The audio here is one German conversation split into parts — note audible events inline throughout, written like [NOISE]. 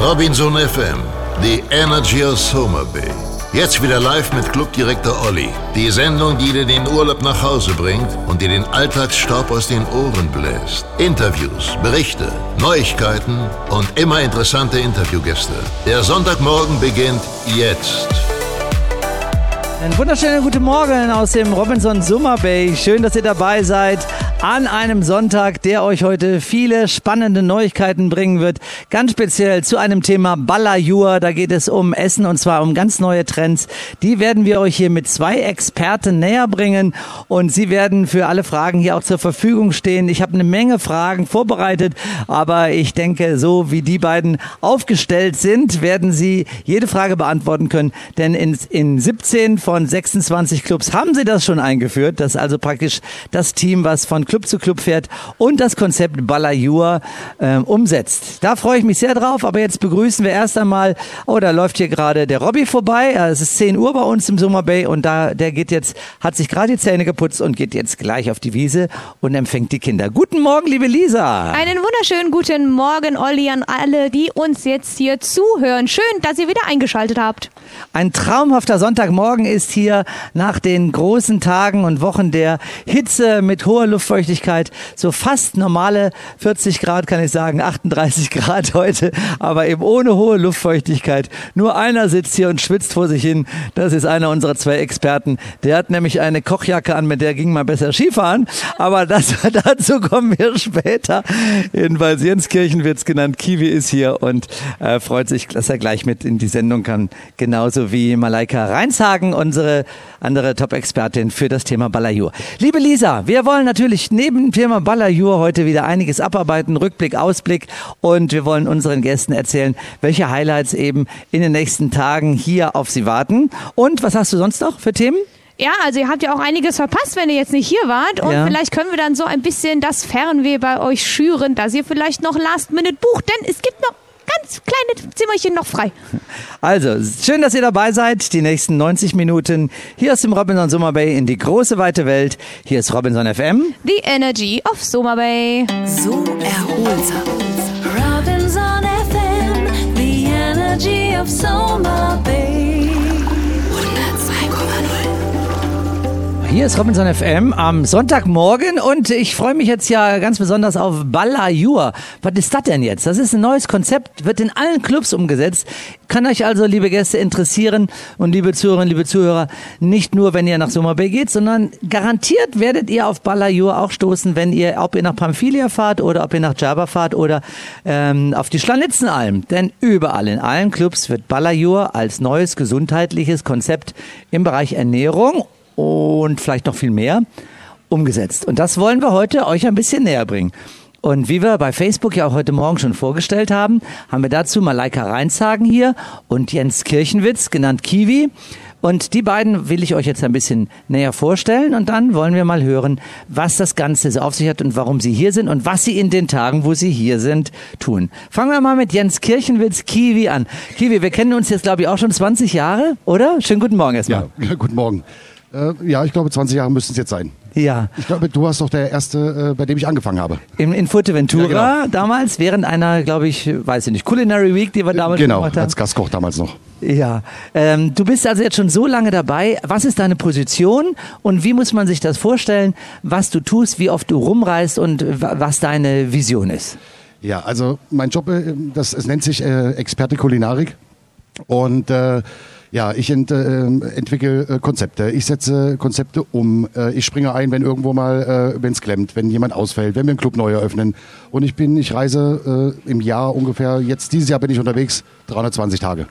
Robinson FM, the Energy of Soma Bay. Jetzt wieder live mit Clubdirektor Olli. Die Sendung, die dir den Urlaub nach Hause bringt und dir den Alltagsstaub aus den Ohren bläst. Interviews, Berichte, Neuigkeiten und immer interessante Interviewgäste. Der Sonntagmorgen beginnt jetzt. Einen wunderschönen guten Morgen aus dem Robinson Summer Bay. Schön, dass ihr dabei seid an einem Sonntag, der euch heute viele spannende Neuigkeiten bringen wird. Ganz speziell zu einem Thema Balajur. Da geht es um Essen und zwar um ganz neue Trends. Die werden wir euch hier mit zwei Experten näher bringen und sie werden für alle Fragen hier auch zur Verfügung stehen. Ich habe eine Menge Fragen vorbereitet, aber ich denke, so wie die beiden aufgestellt sind, werden sie jede Frage beantworten können. Denn in, in 17 von 26 Clubs haben sie das schon eingeführt. Das ist also praktisch das Team, was von Club zu Club fährt und das Konzept Balayur äh, umsetzt. Da freue ich mich sehr drauf, aber jetzt begrüßen wir erst einmal, oh, da läuft hier gerade der Robby vorbei. Es ist 10 Uhr bei uns im Summer Bay und da, der geht jetzt, hat sich gerade die Zähne geputzt und geht jetzt gleich auf die Wiese und empfängt die Kinder. Guten Morgen, liebe Lisa. Einen wunderschönen guten Morgen, Olli, an alle, die uns jetzt hier zuhören. Schön, dass ihr wieder eingeschaltet habt. Ein traumhafter Sonntagmorgen ist hier nach den großen Tagen und Wochen der Hitze mit hoher Luftfeuchtigkeit Luftfeuchtigkeit so fast normale 40 Grad, kann ich sagen, 38 Grad heute, aber eben ohne hohe Luftfeuchtigkeit. Nur einer sitzt hier und schwitzt vor sich hin. Das ist einer unserer zwei Experten. Der hat nämlich eine Kochjacke an, mit der ging man besser Skifahren. Aber das, [LAUGHS] dazu kommen wir später. Jedenfalls Jens Kirchenwitz genannt. Kiwi ist hier und äh, freut sich, dass er gleich mit in die Sendung kann. Genauso wie Malaika Reinshagen, unsere andere Top-Expertin für das Thema Balajur. Liebe Lisa, wir wollen natürlich neben Firma Balajur heute wieder einiges abarbeiten, Rückblick, Ausblick und wir wollen unseren Gästen erzählen, welche Highlights eben in den nächsten Tagen hier auf sie warten. Und was hast du sonst noch für Themen? Ja, also ihr habt ja auch einiges verpasst, wenn ihr jetzt nicht hier wart. Und ja. vielleicht können wir dann so ein bisschen das Fernweh bei euch schüren, dass ihr vielleicht noch Last Minute bucht. Denn es gibt noch ganz kleine Zimmerchen noch frei. Also, schön, dass ihr dabei seid. Die nächsten 90 Minuten hier aus dem Robinson Summer Bay in die große weite Welt. Hier ist Robinson FM. The Energy of Summer Bay. So erholsam. Robinson FM. The Energy of Summer Bay. Hier ist Robinson FM am Sonntagmorgen und ich freue mich jetzt ja ganz besonders auf Balajur. Was ist das denn jetzt? Das ist ein neues Konzept, wird in allen Clubs umgesetzt. Kann euch also, liebe Gäste, interessieren und liebe Zuhörerinnen, liebe Zuhörer, nicht nur, wenn ihr nach Summer Bay geht, sondern garantiert werdet ihr auf Balajur auch stoßen, wenn ihr, ob ihr nach Pamphylia fahrt oder ob ihr nach Java fahrt oder ähm, auf die Schlanitzenalm. Denn überall in allen Clubs wird Balajur als neues gesundheitliches Konzept im Bereich Ernährung und vielleicht noch viel mehr umgesetzt. Und das wollen wir heute euch ein bisschen näher bringen. Und wie wir bei Facebook ja auch heute Morgen schon vorgestellt haben, haben wir dazu Malaika Reinshagen hier und Jens Kirchenwitz, genannt Kiwi. Und die beiden will ich euch jetzt ein bisschen näher vorstellen und dann wollen wir mal hören, was das Ganze so auf sich hat und warum sie hier sind und was sie in den Tagen, wo sie hier sind, tun. Fangen wir mal mit Jens Kirchenwitz, Kiwi an. Kiwi, wir kennen uns jetzt, glaube ich, auch schon 20 Jahre, oder? Schönen guten Morgen erstmal. Ja, [LAUGHS] guten Morgen. Äh, ja, ich glaube, 20 Jahre müssten es jetzt sein. Ja. Ich glaube, du warst doch der Erste, äh, bei dem ich angefangen habe. In, in Fuerteventura ja, genau. damals, während einer, glaube ich, weiß ich nicht, Culinary Week, die wir damals genau, gemacht haben. Genau, als Gastkoch damals noch. Ja. Ähm, du bist also jetzt schon so lange dabei. Was ist deine Position und wie muss man sich das vorstellen, was du tust, wie oft du rumreist und was deine Vision ist? Ja, also mein Job, äh, das, es nennt sich äh, Experte Kulinarik und äh, ja, ich ent, äh, entwickle äh, Konzepte. Ich setze Konzepte um. Äh, ich springe ein, wenn irgendwo mal, äh, wenn es klemmt, wenn jemand ausfällt, wenn wir einen Club neu eröffnen. Und ich bin, ich reise äh, im Jahr ungefähr, jetzt dieses Jahr bin ich unterwegs, 320 Tage.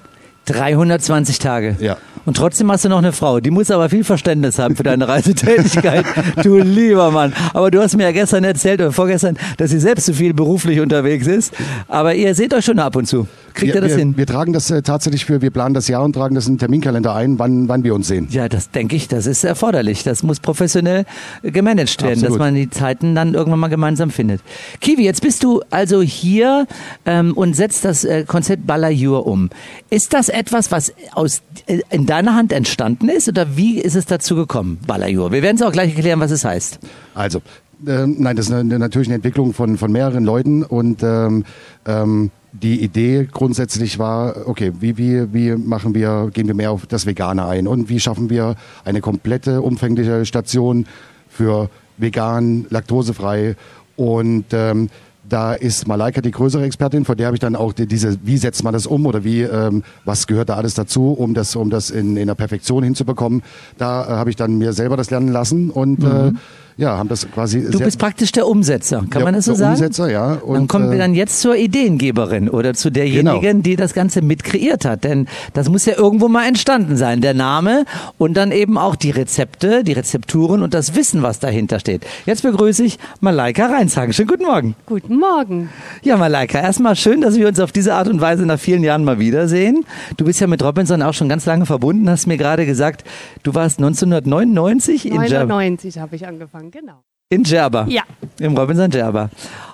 320 Tage. Ja. Und trotzdem hast du noch eine Frau. Die muss aber viel Verständnis haben für deine Reisetätigkeit. [LAUGHS] du lieber Mann. Aber du hast mir ja gestern erzählt oder vorgestern, dass sie selbst so viel beruflich unterwegs ist. Aber ihr seht euch schon ab und zu. Kriegt wir, ihr das wir, hin? Wir tragen das äh, tatsächlich für, wir planen das Jahr und tragen das in den Terminkalender ein, wann, wann wir uns sehen. Ja, das denke ich, das ist erforderlich. Das muss professionell gemanagt werden, Absolut. dass man die Zeiten dann irgendwann mal gemeinsam findet. Kiwi, jetzt bist du also hier ähm, und setzt das äh, Konzept Balajur um. Ist das etwas, was aus, äh, in deiner Hand entstanden ist oder wie ist es dazu gekommen, Balajur? Wir werden es auch gleich erklären, was es heißt. Also, ähm, nein, das ist eine, natürlich eine Entwicklung von, von mehreren Leuten und ähm, ähm, die Idee grundsätzlich war, okay, wie, wie, wie machen wir, gehen wir mehr auf das Vegane ein und wie schaffen wir eine komplette, umfängliche Station für vegan, laktosefrei und ähm, da ist Malaika die größere Expertin, von der habe ich dann auch die, diese, wie setzt man das um oder wie, ähm, was gehört da alles dazu, um das, um das in, in der Perfektion hinzubekommen. Da äh, habe ich dann mir selber das lernen lassen und äh, Mhm. Ja, haben das quasi. Du bist praktisch der Umsetzer, kann der, man das so der sagen? Umsetzer, ja. Und, dann kommen wir äh, dann jetzt zur Ideengeberin oder zu derjenigen, Genau. die das Ganze mit kreiert hat. Denn das muss ja irgendwo mal entstanden sein. Der Name und dann eben auch die Rezepte, die Rezepturen und das Wissen, was dahinter steht. Jetzt begrüße ich Malaika Reinshagen. Schönen guten Morgen. Guten Morgen. Ja, Malaika, erstmal schön, dass wir uns auf diese Art und Weise nach vielen Jahren mal wiedersehen. Du bist ja mit Robinson auch schon ganz lange verbunden, hast mir gerade gesagt, du warst 1999 in Djerba. 99 habe ich angefangen, genau. In Djerba. Ja. Im Robinson Djerba.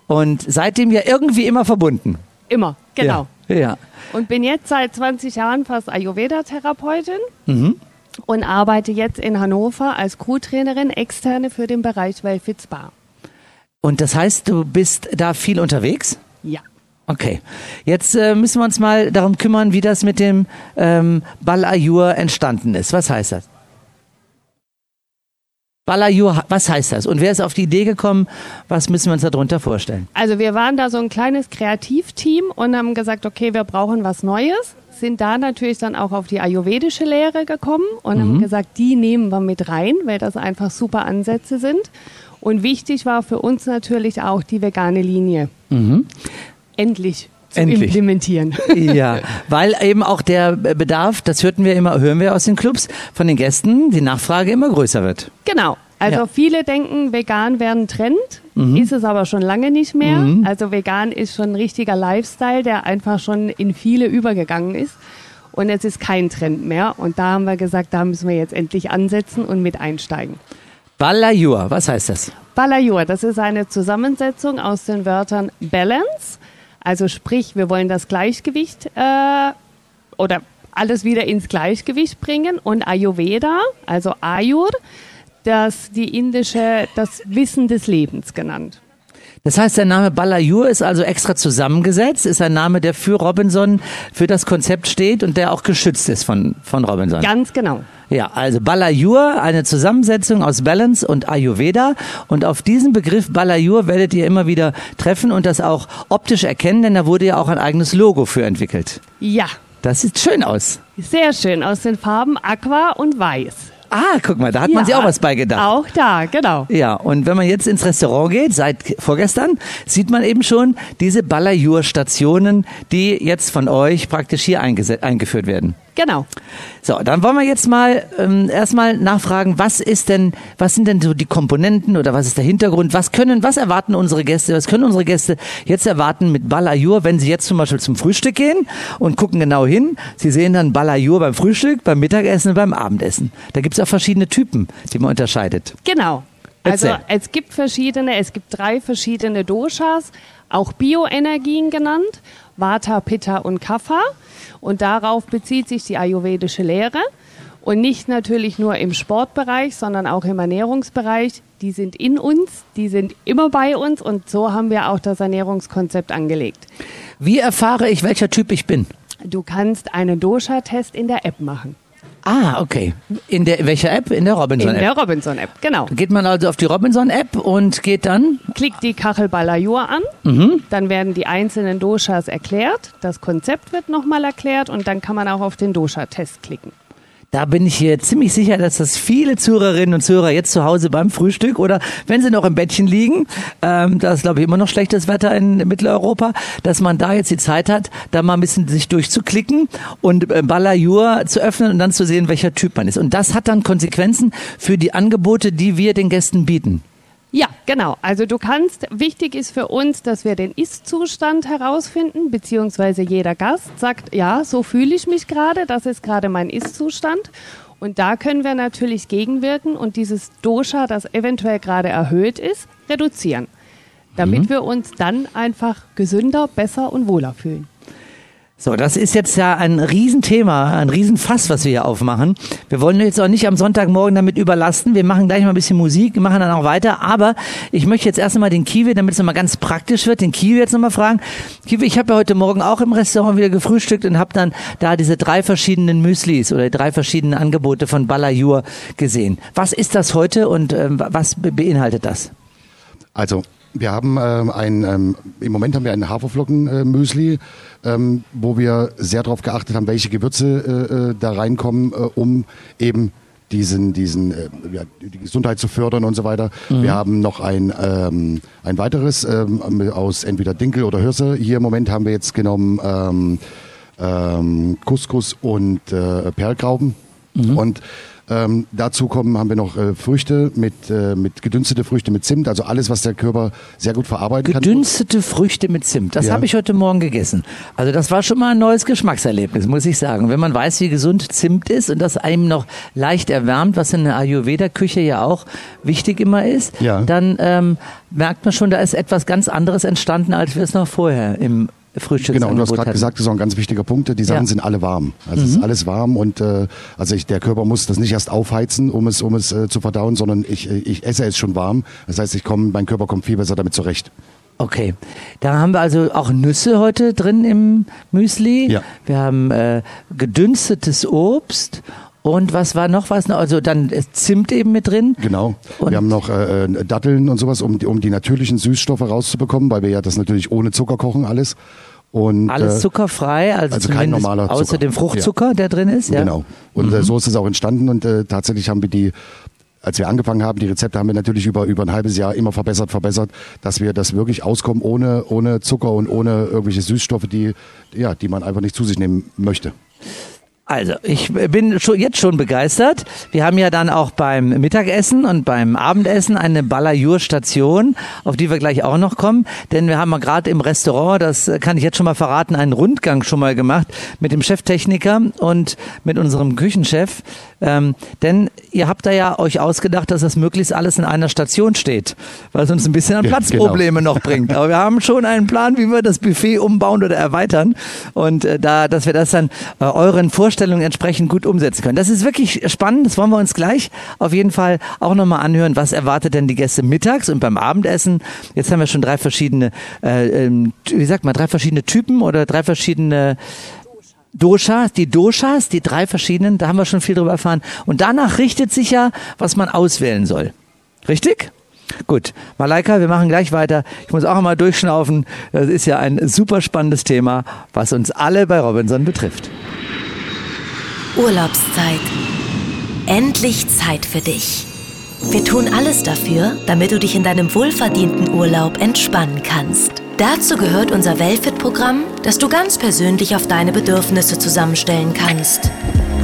Und seitdem ja irgendwie immer verbunden. Immer, genau. Ja. ja. Und bin jetzt seit 20 Jahren fast Ayurveda-Therapeutin Mhm. und arbeite jetzt in Hannover als Crewtrainerin externe für den Bereich Wellfit Spa. Und das heißt, du bist da viel unterwegs? Ja. Okay. Jetzt äh, müssen wir uns mal darum kümmern, wie das mit dem ähm, Balayur entstanden ist. Was heißt das? Balayur, was heißt das? Und wer ist auf die Idee gekommen? Was müssen wir uns darunter vorstellen? Also wir waren da so ein kleines Kreativteam und haben gesagt, okay, wir brauchen was Neues. Sind da natürlich dann auch auf die ayurvedische Lehre gekommen und haben gesagt, die nehmen wir mit rein, weil das einfach super Ansätze sind. Und wichtig war für uns natürlich auch die vegane Linie. Endlich zu Endlich. implementieren. [LAUGHS] Ja, [LAUGHS] weil eben auch der Bedarf, das hörten wir immer, hören wir aus den Clubs von den Gästen, die Nachfrage immer größer wird. Genau. Also Ja. viele denken, vegan wäre ein Trend, ist es aber schon lange nicht mehr. Also vegan ist schon ein richtiger Lifestyle, der einfach schon in viele übergegangen ist. Und es ist kein Trend mehr. Und da haben wir gesagt, da müssen wir jetzt endlich ansetzen und mit einsteigen. Balayur, was heißt das? Balayur, das ist eine Zusammensetzung aus den Wörtern Balance, also sprich, wir wollen das Gleichgewicht äh, oder alles wieder ins Gleichgewicht bringen und Ayurveda, also Ayur, das die indische, das Wissen des Lebens genannt. Das heißt, der Name Balayur ist also extra zusammengesetzt, ist ein Name, der für Robinson, für das Konzept steht und der auch geschützt ist von, von Robinson. Ganz genau. Ja, also Balayur, eine Zusammensetzung aus Balance und Ayurveda. Und auf diesen Begriff Balayur werdet ihr immer wieder treffen und das auch optisch erkennen, denn da wurde ja auch ein eigenes Logo für entwickelt. Ja, Das sieht schön aus. sehr schön aus den Farben Aqua und Weiß. Ah, guck mal, da hat man Ja, sich auch was beigedacht. Auch da, genau. Ja, und wenn man jetzt ins Restaurant geht, seit vorgestern, sieht man eben schon diese Balayur-Stationen, die jetzt von euch praktisch hier eingeführt werden. Genau. So, dann wollen wir jetzt mal ähm, erstmal nachfragen, was ist denn, was sind denn so die Komponenten oder was ist der Hintergrund? Was können, was erwarten unsere Gäste? Was können unsere Gäste jetzt erwarten mit Balayur, wenn sie jetzt zum Beispiel zum Frühstück gehen und gucken genau hin? Sie sehen dann Balayur beim Frühstück, beim Mittagessen und beim Abendessen. Da gibt es auch verschiedene Typen, die man unterscheidet. Genau. Also Erzähl. es gibt verschiedene, es gibt drei verschiedene Doshas, auch Bioenergien genannt, Vata, Pitta und Kapha. Und darauf bezieht sich die ayurvedische Lehre. Und nicht natürlich nur im Sportbereich, sondern auch im Ernährungsbereich. Die sind in uns, die sind immer bei uns und so haben wir auch das Ernährungskonzept angelegt. Wie erfahre ich, welcher Typ ich bin? Du kannst einen Dosha-Test in der App machen. Ah, okay. In der welcher App? In der In Robinson-App. der Robinson-App, genau. Geht man also auf die Robinson-App und geht dann Klickt die Kachel Balayur an, Mhm. dann werden die einzelnen Doshas erklärt, das Konzept wird nochmal erklärt und dann kann man auch auf den Dosha-Test klicken. Da bin ich hier ziemlich sicher, dass das viele Zuhörerinnen und Zuhörer jetzt zu Hause beim Frühstück oder wenn sie noch im Bettchen liegen, ähm, da ist glaube ich immer noch schlechtes Wetter in Mitteleuropa, dass man da jetzt die Zeit hat, da mal ein bisschen sich durchzuklicken und äh, Balayur zu öffnen und dann zu sehen, welcher Typ man ist. Und das hat dann Konsequenzen für die Angebote, die wir den Gästen bieten. Ja, genau. Also du kannst, wichtig ist für uns, dass wir den Ist-Zustand herausfinden, beziehungsweise jeder Gast sagt, ja, so fühle ich mich gerade, das ist gerade mein Ist-Zustand. Und da können wir natürlich gegenwirken und dieses Dosha, das eventuell gerade erhöht ist, reduzieren. Damit wir uns dann einfach gesünder, besser und wohler fühlen. So, das ist jetzt ja ein Riesenthema, ein Riesenfass, was wir hier aufmachen. Wir wollen jetzt auch nicht am Sonntagmorgen damit überlasten. Wir machen gleich mal ein bisschen Musik, machen dann auch weiter. Aber ich möchte jetzt erst einmal den Kiwi, damit es nochmal ganz praktisch wird, den Kiwi jetzt nochmal fragen. Kiwi, ich habe ja heute Morgen auch im Restaurant wieder gefrühstückt und habe dann da diese drei verschiedenen Müslis oder drei verschiedenen Angebote von Balayur gesehen. Was ist das heute und ähm, was be beinhaltet das? Also wir haben ähm, ein, ähm, im Moment haben wir ein Haferflocken-Müsli, ähm, wo wir sehr darauf geachtet haben, welche Gewürze äh, äh, da reinkommen, äh, um eben diesen, diesen äh, ja, die Gesundheit zu fördern und so weiter. Wir haben noch ein, ähm, ein weiteres ähm, aus entweder Dinkel oder Hirse. Hier im Moment haben wir jetzt genommen ähm, ähm, Couscous und äh, Perlgrauben. Und ähm, dazu kommen haben wir noch äh, Früchte mit, äh, mit gedünstete Früchte mit Zimt, also alles, was der Körper sehr gut verarbeiten kann. Gedünstete Früchte mit Zimt. Das Ja. habe ich heute Morgen gegessen. Also das war schon mal ein neues Geschmackserlebnis, muss ich sagen. Wenn man weiß, wie gesund Zimt ist und das einem noch leicht erwärmt, was in der Ayurveda-Küche ja auch wichtig immer ist, Ja. dann ähm, merkt man schon, da ist etwas ganz anderes entstanden, als wir es noch vorher im Frühstücksangebot Genau, und du hast gerade gesagt, das ist auch ein ganz wichtiger Punkt. Die Sachen Ja. Mhm. sind alle warm. Also es ist alles warm und äh, also ich, der Körper muss das nicht erst aufheizen, um es, um es äh, zu verdauen, sondern ich, äh, ich esse es schon warm. Das heißt, ich komme, mein Körper kommt viel besser damit zurecht. Okay, da haben wir also auch Nüsse heute drin im Müsli. Ja. Wir haben äh, gedünstetes Obst und was war noch was? Also dann Zimt eben mit drin. Genau. Und- wir haben noch äh, äh, Datteln und sowas, um, die- um die natürlichen Süßstoffe rauszubekommen, weil wir ja das natürlich ohne Zucker kochen alles. Und, Alles äh, zuckerfrei, also, also kein normaler außer Zucker. dem Fruchtzucker, der drin ist. Ja. Mhm. Genau. Und äh, so ist es auch entstanden und äh, tatsächlich haben wir die als wir angefangen haben, die Rezepte haben wir natürlich über, über ein halbes Jahr immer verbessert, verbessert, dass wir das wirklich auskommen ohne, ohne Zucker und ohne irgendwelche Süßstoffe, die, ja, die man einfach nicht zu sich nehmen möchte. Also, ich bin schon, jetzt schon begeistert. Wir haben ja dann auch beim Mittagessen und beim Abendessen eine Balayur-Station, auf die wir gleich auch noch kommen. Denn wir haben mal gerade im Restaurant, das kann ich jetzt schon mal verraten, einen Rundgang schon mal gemacht mit dem Cheftechniker und mit unserem Küchenchef. Ähm, denn ihr habt da ja euch ausgedacht, dass das möglichst alles in einer Station steht, weil es uns ein bisschen an Ja, Platzprobleme noch bringt. [LAUGHS] Aber wir haben schon einen Plan, wie wir das Buffet umbauen oder erweitern und äh, da, dass wir das dann äh, euren Vorstellungen entsprechend gut umsetzen können. Das ist wirklich spannend. Das wollen wir uns gleich auf jeden Fall auch nochmal anhören. Was erwartet denn die Gäste mittags und beim Abendessen? Jetzt haben wir schon drei verschiedene, äh, ähm, wie sagt man, drei verschiedene Typen oder drei verschiedene Doshas, die Doshas, die drei verschiedenen, da haben wir schon viel drüber erfahren. Und danach richtet sich ja, was man auswählen soll. Richtig? Gut, Malaika, wir machen gleich weiter. Ich muss auch einmal durchschnaufen. Das ist ja ein super spannendes Thema, was uns alle bei Robinson betrifft. Urlaubszeit. Endlich Zeit für dich. Wir tun alles dafür, damit du dich in deinem wohlverdienten Urlaub entspannen kannst. Dazu gehört unser Wellfit-Programm, das du ganz persönlich auf deine Bedürfnisse zusammenstellen kannst.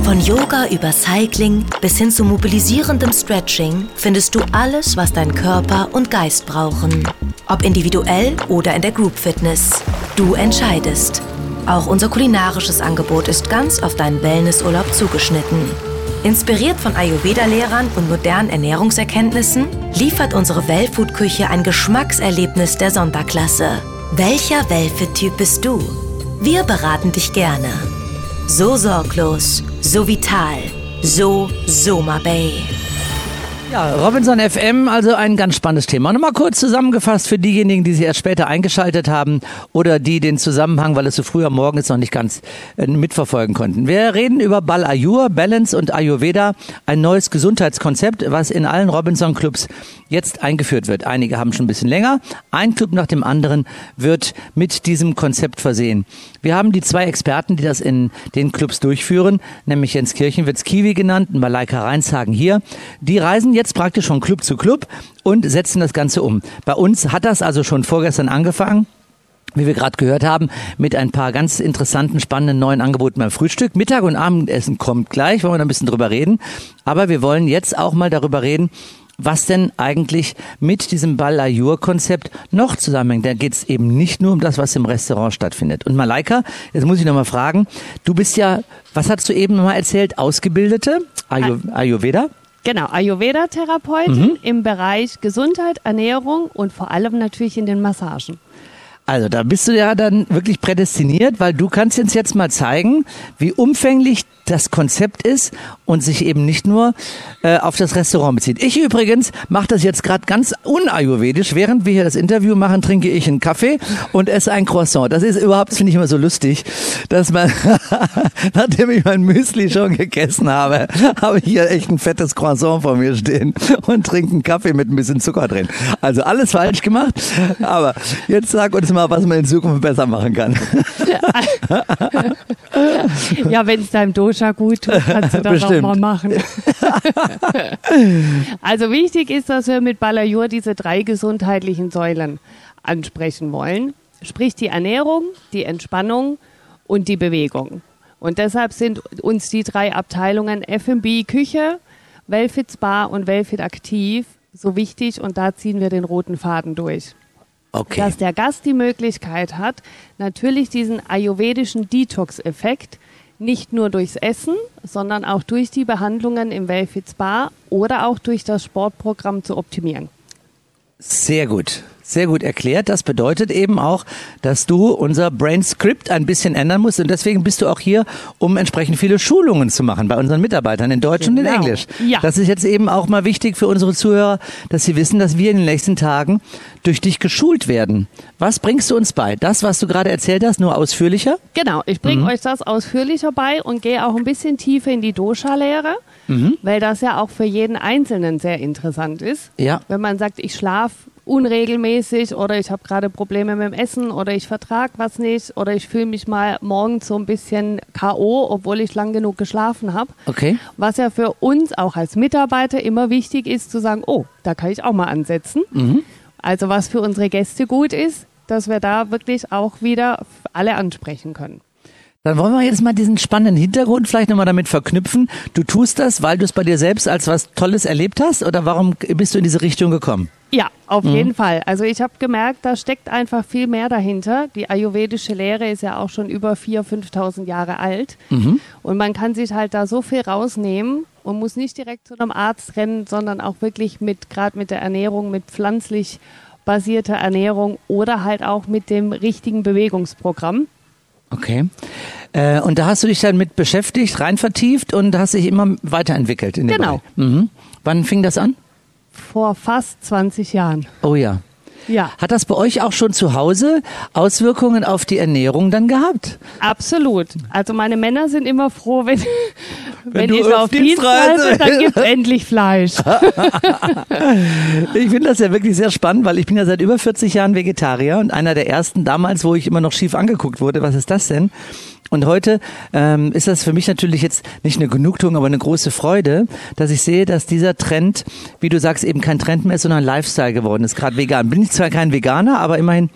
Von Yoga über Cycling bis hin zu mobilisierendem Stretching findest du alles, was dein Körper und Geist brauchen. Ob individuell oder in der Group Fitness. Du entscheidest. Auch unser kulinarisches Angebot ist ganz auf deinen Wellnessurlaub zugeschnitten. Inspiriert von Ayurveda-Lehrern und modernen Ernährungserkenntnissen liefert unsere Wellfood-Küche ein Geschmackserlebnis der Sonderklasse. Welcher Wellfit-Typ bist du? Wir beraten dich gerne. So sorglos, so vital, so Soma Bay. Ja, Robinson FM, also ein ganz spannendes Thema. Nochmal kurz zusammengefasst für diejenigen, die sich erst später eingeschaltet haben oder die den Zusammenhang, weil es so früh am Morgen ist, noch nicht ganz äh, mitverfolgen konnten. Wir reden über Balayur, Balance und Ayurveda, ein neues Gesundheitskonzept, was in allen Robinson-Clubs jetzt eingeführt wird. Einige haben schon ein bisschen länger. Ein Club nach dem anderen wird mit diesem Konzept versehen. Wir haben die zwei Experten, die das in den Clubs durchführen, nämlich Jens Kirchenwitz Kiwi genannt und Malaika Reinshagen hier. Die reisen jetzt praktisch von Club zu Club und setzen das Ganze um. Bei uns hat das also schon vorgestern angefangen wie wir gerade gehört haben, mit ein paar ganz interessanten, spannenden neuen Angeboten beim Frühstück. Mittag und Abendessen kommt gleich, wollen wir da ein bisschen drüber reden. Aber wir wollen jetzt auch mal darüber reden, was denn eigentlich mit diesem Balayur-Konzept noch zusammenhängt. Da geht es eben nicht nur um das, was im Restaurant stattfindet. Und Malaika, jetzt muss ich nochmal fragen, du bist ja, was hast du eben nochmal erzählt, Ausgebildete Ayu Ayurveda? Genau, Ayurveda-Therapeutin im Bereich Gesundheit, Ernährung und vor allem natürlich in den Massagen. Also da bist du ja dann wirklich prädestiniert, weil du kannst uns jetzt mal zeigen, wie umfänglich das Konzept ist und sich eben nicht nur äh, auf das Restaurant bezieht. Ich übrigens mache das jetzt gerade ganz unayurvedisch. Während wir hier das Interview machen, trinke ich einen Kaffee und esse ein Croissant. Das ist überhaupt, finde ich immer so lustig, dass man, [LAUGHS] nachdem ich mein Müsli schon gegessen habe, habe ich hier echt ein fettes Croissant vor mir stehen und trinke einen Kaffee mit ein bisschen Zucker drin. Also alles falsch gemacht, aber jetzt sag uns mal, was man in Zukunft besser machen kann. [LAUGHS] ja, wenn es deinem Dosha gut tut, kannst du das Bestimmt. auch mal machen. [LAUGHS] also wichtig ist, dass wir mit Balayur diese drei gesundheitlichen Säulen ansprechen wollen. Sprich die Ernährung, die Entspannung und die Bewegung. Und deshalb sind uns die drei Abteilungen F&B Küche, Wellfit Spa und Wellfit Aktiv so wichtig und da ziehen wir den roten Faden durch Okay. dass der Gast die Möglichkeit hat, natürlich diesen ayurvedischen Detox-Effekt nicht nur durchs Essen, sondern auch durch die Behandlungen im Wellfit Spa oder auch durch das Sportprogramm zu optimieren. Sehr gut. Sehr gut erklärt. Das bedeutet eben auch, dass du unser Brain Script ein bisschen ändern musst. Und deswegen bist du auch hier, um entsprechend viele Schulungen zu machen bei unseren Mitarbeitern in Deutsch und in Genau. Englisch. Ja. Das ist jetzt eben auch mal wichtig für unsere Zuhörer, dass sie wissen, dass wir in den nächsten Tagen durch dich geschult werden. Was bringst du uns bei? Das, was du gerade erzählt hast, nur ausführlicher? Genau, ich bringe euch das ausführlicher bei und gehe auch ein bisschen tiefer in die Dosha-Lehre, weil das ja auch für jeden Einzelnen sehr interessant ist. Ja. Wenn man sagt, ich schlafe unregelmäßig oder ich habe gerade Probleme mit dem Essen oder ich vertrage was nicht oder ich fühle mich mal morgens so ein bisschen K.O., obwohl ich lang genug geschlafen habe. Okay. Was ja für uns auch als Mitarbeiter immer wichtig ist, zu sagen, oh, da kann ich auch mal ansetzen. Also was für unsere Gäste gut ist, dass wir da wirklich auch wieder alle ansprechen können. Dann wollen wir jetzt mal diesen spannenden Hintergrund vielleicht nochmal damit verknüpfen. Du tust das, weil du es bei dir selbst als was Tolles erlebt hast oder warum bist du in diese Richtung gekommen? Ja, auf jeden Fall. Also ich habe gemerkt, da steckt einfach viel mehr dahinter. Die ayurvedische Lehre ist ja auch schon über 4.000, 5.000 Jahre alt. Und man kann sich halt da so viel rausnehmen und muss nicht direkt zu einem Arzt rennen, sondern auch wirklich mit, gerade mit der Ernährung, mit pflanzlich basierter Ernährung oder halt auch mit dem richtigen Bewegungsprogramm. Okay. Äh, und da hast du dich dann mit beschäftigt, rein vertieft und hast dich immer weiterentwickelt in dem Genau. Bereich. Mhm. Wann fing das an? Vor fast 20 Jahren. Oh ja. Ja, Hat das bei euch auch schon zu Hause Auswirkungen auf die Ernährung dann gehabt? absolut. Also meine Männer sind immer froh, wenn, wenn, du ich so auf Dienstreise, Dienstreise- dann gibt es [LAUGHS] endlich Fleisch. Ich finde das ja wirklich sehr spannend, weil ich bin ja seit über 40 Jahren Vegetarier und einer der ersten damals, wo ich immer noch schief angeguckt wurde, was ist das denn? Und heute ähm, ist das für mich natürlich jetzt nicht eine Genugtuung, aber eine große Freude, dass ich sehe, dass dieser Trend, wie du sagst, eben kein Trend mehr ist, sondern ein Lifestyle geworden ist, gerade vegan. Bin ich zwar kein Veganer, aber immerhin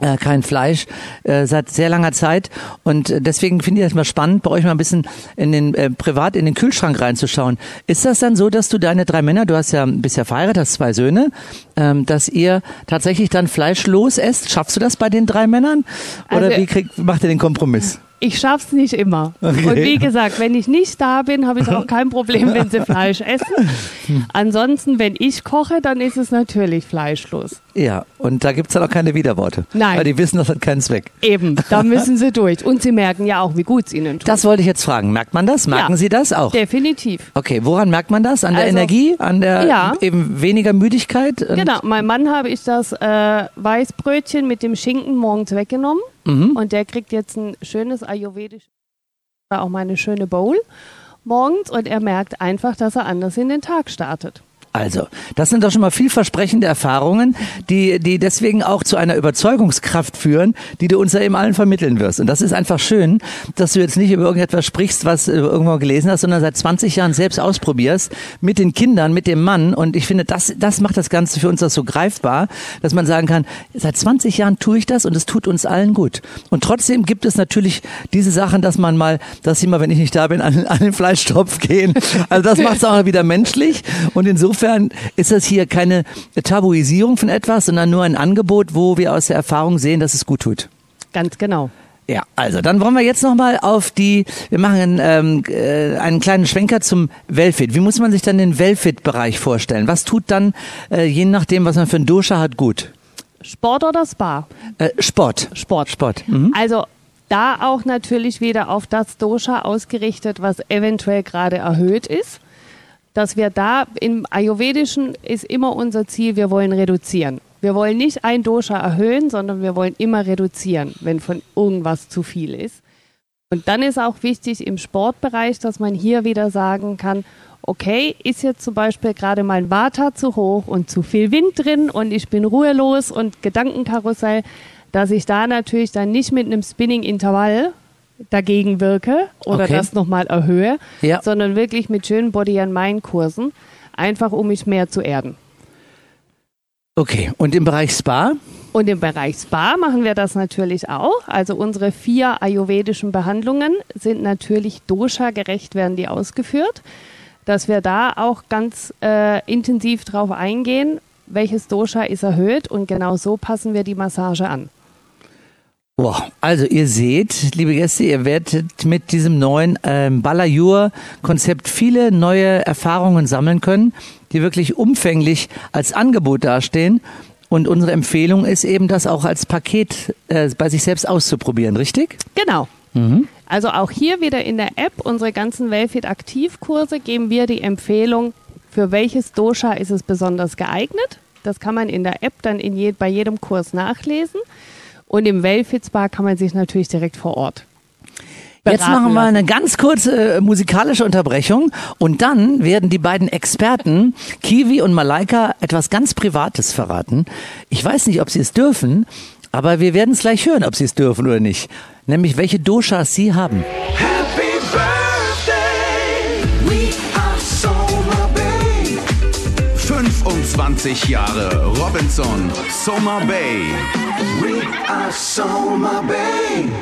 äh, kein Fleisch äh, seit sehr langer Zeit und äh, deswegen finde ich das mal spannend, bei euch mal ein bisschen in den äh, privat in den Kühlschrank reinzuschauen. Ist das dann so, dass du deine drei Männer, du hast ja bist ja verheiratet, hast zwei Söhne, ähm, dass ihr tatsächlich dann fleischlos esst? Schaffst du das bei den drei Männern oder Also- wie kriegt, macht ihr den Kompromiss? Ich schaff's nicht immer. Okay. Und wie gesagt, wenn ich nicht da bin, habe ich auch kein Problem, wenn sie Fleisch essen. Ansonsten, wenn ich koche, dann ist es natürlich fleischlos. Ja, und da gibt's dann auch keine Widerworte. Nein. Weil die wissen, das hat keinen Zweck. Eben, da müssen sie durch. Und sie merken ja auch, wie gut es ihnen tut. Das wollte ich jetzt fragen. Merkt man das? Merken Ja. Sie das auch? Definitiv. Okay, woran merkt man das? An der Also- Energie? An der Ja. eben weniger Müdigkeit? Genau, mein Mann habe ich das äh, Weißbrötchen mit dem Schinken morgens weggenommen. Und der kriegt jetzt ein schönes ayurvedisches, auch mal eine schöne Bowl morgens. Und er merkt einfach, dass er anders in den Tag startet. Also, das sind doch schon mal vielversprechende Erfahrungen, die, die deswegen auch zu einer Überzeugungskraft führen, die du uns ja eben allen vermitteln wirst. Und das ist einfach schön, dass du jetzt nicht über irgendetwas sprichst, was du irgendwo gelesen hast, sondern seit 20 Jahren selbst ausprobierst, mit den Kindern, mit dem Mann. Und ich finde, das, das macht das Ganze für uns auch so greifbar, dass man sagen kann, seit 20 Jahren tue ich das und es tut uns allen gut. Und trotzdem gibt es natürlich diese Sachen, dass man mal, dass sie mal, wenn ich nicht da bin, an, an den Fleischtopf gehen. Also das macht es auch wieder menschlich. Und insofern ist das hier keine Tabuisierung von etwas, sondern nur ein Angebot, wo wir aus der Erfahrung sehen, dass es gut tut. Ganz genau. Ja, also dann wollen wir jetzt nochmal auf die, wir machen ähm, äh, einen kleinen Schwenker zum Wellfit. Wie muss man sich dann den Wellfit-Bereich vorstellen? Was tut dann, äh, je nachdem, was man für ein Dosha hat, gut? Sport oder Spa? Äh, Sport. Sport. Sport. Mhm. Also da auch natürlich wieder auf das Dosha ausgerichtet, was eventuell gerade erhöht ist. Dass wir da im Ayurvedischen ist immer unser Ziel, wir wollen reduzieren. Wir wollen nicht ein Dosha erhöhen, sondern wir wollen immer reduzieren, wenn von irgendwas zu viel ist. Und dann ist auch wichtig im Sportbereich, dass man hier wieder sagen kann, okay, ist jetzt zum Beispiel gerade mein Vata zu hoch und zu viel Wind drin und ich bin ruhelos und Gedankenkarussell, dass ich da natürlich dann nicht mit einem Spinning-Intervall dagegen wirke oder Okay. das nochmal erhöhe, Ja. sondern wirklich mit schönen Body-and-Mind-Kursen, einfach um mich mehr zu erden. Okay. Und im Bereich Spa? Und im Bereich Spa machen wir das natürlich auch. Also unsere vier ayurvedischen Behandlungen sind natürlich dosha-gerecht, werden die ausgeführt. Dass wir da auch ganz äh, intensiv drauf eingehen, welches Dosha ist erhöht und genau so passen wir die Massage an. Wow. Also ihr seht, liebe Gäste, ihr werdet mit diesem neuen ähm, Balayur-Konzept viele neue Erfahrungen sammeln können, die wirklich umfänglich als Angebot dastehen. Und unsere Empfehlung ist eben, das auch als Paket äh, bei sich selbst auszuprobieren, richtig? Genau. Also auch hier wieder in der App, unsere ganzen Wellfit Aktivkurse, geben wir die Empfehlung, für welches Dosha ist es besonders geeignet. Das kann man in der App dann in je, bei jedem Kurs nachlesen. Und im Wellfit Spa kann man sich natürlich direkt vor Ort. Jetzt machen wir eine ganz kurze äh, musikalische Unterbrechung und dann werden die beiden Experten, Kiwi und Malaika, etwas ganz Privates verraten. Ich weiß nicht, ob sie es dürfen, aber wir werden es gleich hören, ob sie es dürfen oder nicht. Nämlich welche Doshas sie haben. Happy birthday, we are Soma Bay. 25 Jahre Robinson Soma Bay.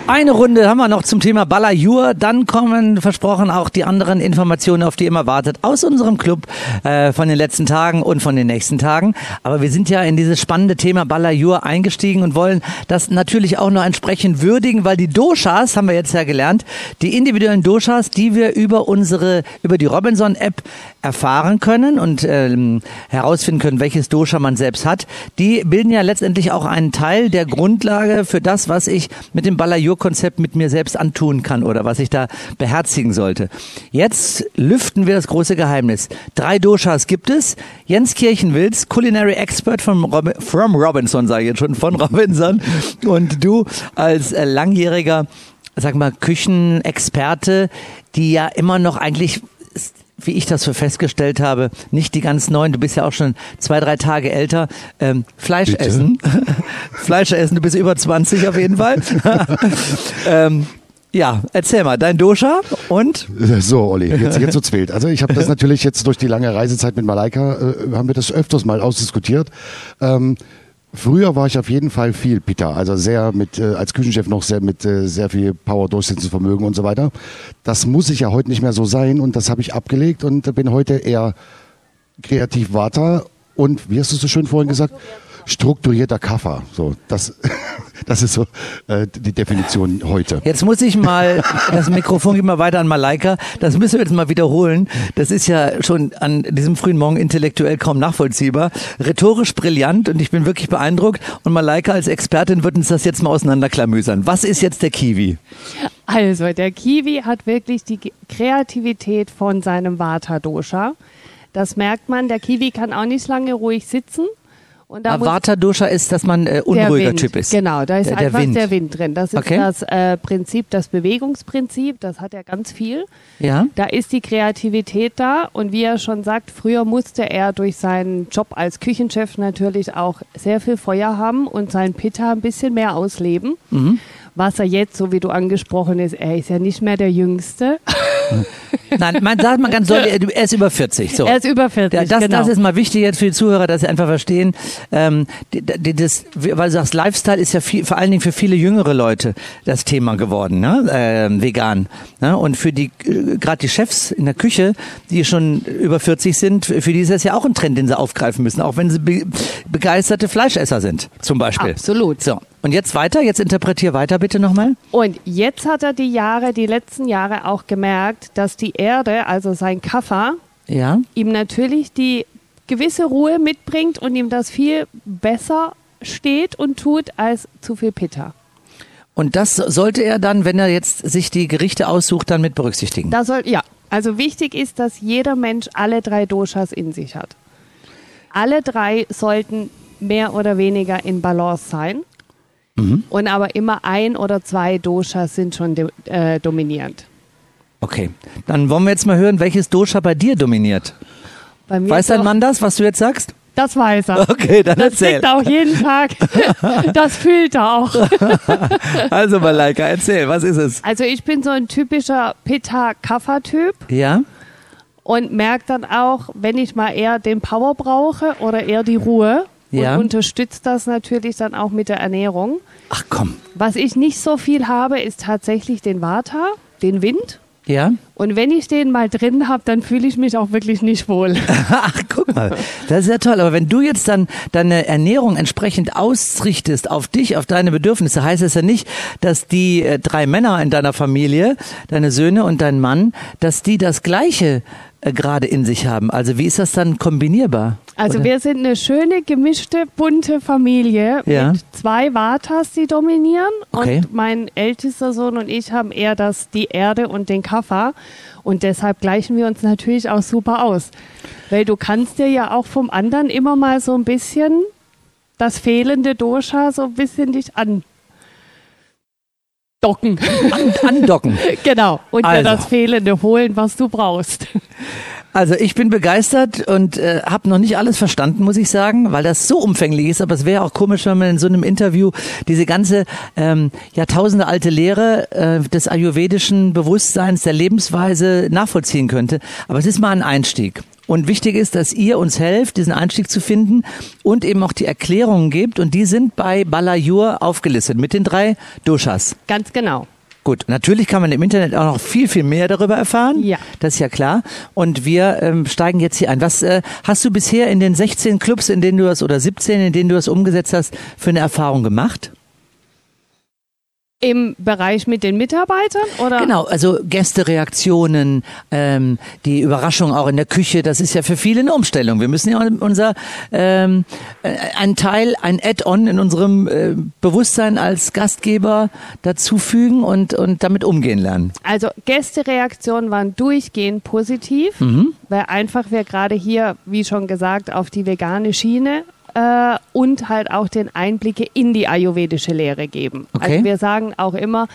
Eine Runde haben wir noch zum Thema Balayur. Dann kommen versprochen auch die anderen Informationen, auf die immer wartet, aus unserem Club äh, von den letzten Tagen und von den nächsten Tagen. Aber wir sind ja in dieses spannende Thema Balayur eingestiegen und wollen das natürlich auch noch entsprechend würdigen, weil die Doshas, haben wir jetzt ja gelernt, die individuellen Doshas, die wir über unsere, über die Robinson-App erfahren können und ähm, herausfinden können, welches Dosha man selbst hat, die bilden ja letztendlich auch einen Teil der Grundlage für das, was ich mit dem Balayur-Konzept mit mir selbst antun kann oder was ich da beherzigen sollte. Jetzt lüften wir das große Geheimnis. Drei Doshas gibt es. Jens Kirchenwils, Culinary Expert from, Robi from Robinson, sage ich jetzt schon, von Robinson. Und du als äh, langjähriger, sag mal, Küchenexperte, die ja immer noch eigentlich wie ich das so festgestellt habe, nicht die ganz neuen, du bist ja auch schon zwei, drei Tage älter, ähm, Fleisch Bitte? essen. [LAUGHS] Fleisch essen, du bist über 20 auf jeden Fall. [LAUGHS] ähm, ja, erzähl mal, dein Dosha und? So, Olli, jetzt, jetzt wird's wild. Also ich habe das natürlich jetzt durch die lange Reisezeit mit Malaika, äh, haben wir das öfters mal ausdiskutiert. Ähm, früher war ich auf jeden Fall viel Pitta, also sehr mit, äh, als Küchenchef noch sehr mit äh, sehr viel Power, Durchsetzungsvermögen und so weiter. Das muss ich ja heute nicht mehr so sein und das habe ich abgelegt und bin heute eher kreativ Vata und, wie hast du so schön vorhin gesagt? Strukturierter Kaffer. So, das, [LAUGHS] das ist so äh, die Definition heute. Jetzt muss ich mal, das Mikrofon geht mal weiter an Malaika, das müssen wir jetzt mal wiederholen. Das ist ja schon an diesem frühen Morgen intellektuell kaum nachvollziehbar. Rhetorisch brillant und ich bin wirklich beeindruckt. Und Malaika als Expertin wird uns das jetzt mal auseinanderklamüsern. Was ist jetzt der Kiwi? Also, der Kiwi hat wirklich die Kreativität von seinem Vata-Dosha. Das merkt man. Der Kiwi kann auch nicht lange ruhig sitzen. Und da muss Avata Dosha ist, dass man äh, der unruhiger Wind, Typ ist. Genau, da ist der, der einfach Wind. der Wind drin. Das ist Okay. das äh, Prinzip, das Bewegungsprinzip. Das hat er ganz viel. Ja. Da ist die Kreativität da und wie er schon sagt, früher musste er durch seinen Job als Küchenchef natürlich auch sehr viel Feuer haben und sein Pitta ein bisschen mehr ausleben. Mhm. Was er jetzt, so wie du angesprochen ist, er ist ja nicht mehr der Jüngste. [LAUGHS] Nein, man sagt mal ganz deutlich, er ist über 40. So. Er ist über 40, Ja, das, genau. das ist mal wichtig jetzt für die Zuhörer, dass sie einfach verstehen, ähm, die, die, das, weil du sagst, Lifestyle ist ja viel, vor allen Dingen für viele jüngere Leute das Thema geworden, ne? ähm, vegan. Ne? Und für die, äh, gerade die Chefs in der Küche, die schon über 40 sind, für die ist das ja auch ein Trend, den sie aufgreifen müssen, auch wenn sie be begeisterte Fleischesser sind, zum Beispiel. Absolut. So, und jetzt weiter, jetzt interpretier weiter bitte nochmal. Und jetzt hat er die Jahre, die letzten Jahre auch gemerkt, dass die Erde, also sein Kaffer, Ja. ihm natürlich die gewisse Ruhe mitbringt und ihm das viel besser steht und tut als zu viel Pitta. Und das sollte er dann, wenn er jetzt sich die Gerichte aussucht, dann mit berücksichtigen. Da soll, ja, also wichtig ist, dass jeder Mensch alle drei Doshas in sich hat. Alle drei sollten mehr oder weniger in Balance sein. Und aber immer ein oder zwei Doshas sind schon äh, dominierend. Okay, dann wollen wir jetzt mal hören, welches Dosha bei dir dominiert. Bei Weiß dein Mann das, was du jetzt sagst? Das weiß er. Okay, dann das erzähl. er auch jeden Tag. [LAUGHS] Das fühlt er auch. [LAUGHS] Also Malaika, erzähl, was ist es? Also ich bin so ein typischer Pitta-Kaffer-Typ Ja? und merke dann auch, wenn ich mal eher den Power brauche oder eher die Ruhe Ja. und unterstütze das natürlich dann auch mit der Ernährung. Ach komm. Was ich nicht so viel habe, ist tatsächlich den Vata, den Wind. Ja? Und wenn ich den mal drin habe, dann fühle ich mich auch wirklich nicht wohl. [LAUGHS] Ach, guck mal, das ist ja toll. Aber wenn du jetzt dann deine Ernährung entsprechend ausrichtest auf dich, auf deine Bedürfnisse, heißt es ja nicht, dass die äh, drei Männer in deiner Familie, deine Söhne und dein Mann, dass die das Gleiche gerade in sich haben. Also wie ist das dann kombinierbar? Also Oder? wir sind eine schöne, gemischte, bunte Familie Ja. mit zwei Vatas, die dominieren. Okay. Und mein ältester Sohn und ich haben eher das, die Erde und den Kaffer. Und deshalb gleichen wir uns natürlich auch super aus. Weil du kannst dir ja auch vom anderen immer mal so ein bisschen das fehlende Dosha so ein bisschen dich an docken. Andocken. [LAUGHS] genau. Und Also. dir das Fehlende holen, was du brauchst. Also ich bin begeistert und äh, habe noch nicht alles verstanden, muss ich sagen, weil das so umfänglich ist. Aber es wäre auch komisch, wenn man in so einem Interview diese ganze ähm, Jahrtausende alte Lehre äh, des ayurvedischen Bewusstseins, der Lebensweise nachvollziehen könnte. Aber es ist mal ein Einstieg. Und wichtig ist, dass ihr uns helft, diesen Einstieg zu finden und eben auch die Erklärungen gebt. Und die sind bei Balayur aufgelistet mit den drei Doshas. Ganz genau. Gut, natürlich kann man im Internet auch noch viel, viel mehr darüber erfahren. Ja. Das ist ja klar. Und wir ähm, steigen jetzt hier ein. Was äh, hast du bisher in den 16 Clubs, in denen du das, oder 17, in denen du das umgesetzt hast, für eine Erfahrung gemacht? Im Bereich mit den Mitarbeitern oder? Genau, also Gästereaktionen, ähm, die Überraschung auch in der Küche, das ist ja für viele eine Umstellung. Wir müssen ja unser ähm, äh, ein Teil, ein Add-on in unserem äh, Bewusstsein als Gastgeber dazufügen und, und damit umgehen lernen. Also Gästereaktionen waren durchgehend positiv, Mhm. weil einfach wir gerade hier, wie schon gesagt, auf die vegane Schiene äh, und halt auch den Einblicke in die ayurvedische Lehre geben. Okay. Also wir sagen auch immer,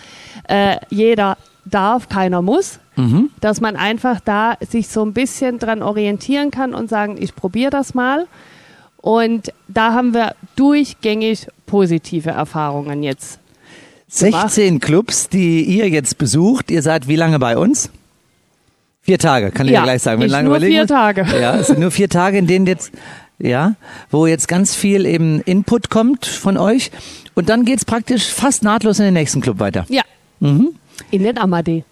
äh, jeder darf, keiner muss. Mhm. Dass man einfach da sich so ein bisschen dran orientieren kann und sagen, ich probiere das mal. Und da haben wir durchgängig positive Erfahrungen jetzt 16 Clubs, die ihr jetzt besucht. Ihr seid wie lange bei uns? Vier Tage, kann ich ja, Ja, gleich sagen. Wenn ich lange nur überlegen vier. Tage. Ja, es sind nur vier Tage, in denen jetzt, ja, wo jetzt ganz viel eben Input kommt von euch. Und dann geht's praktisch fast nahtlos in den nächsten Club weiter. Ja. Mhm. In den Amadee.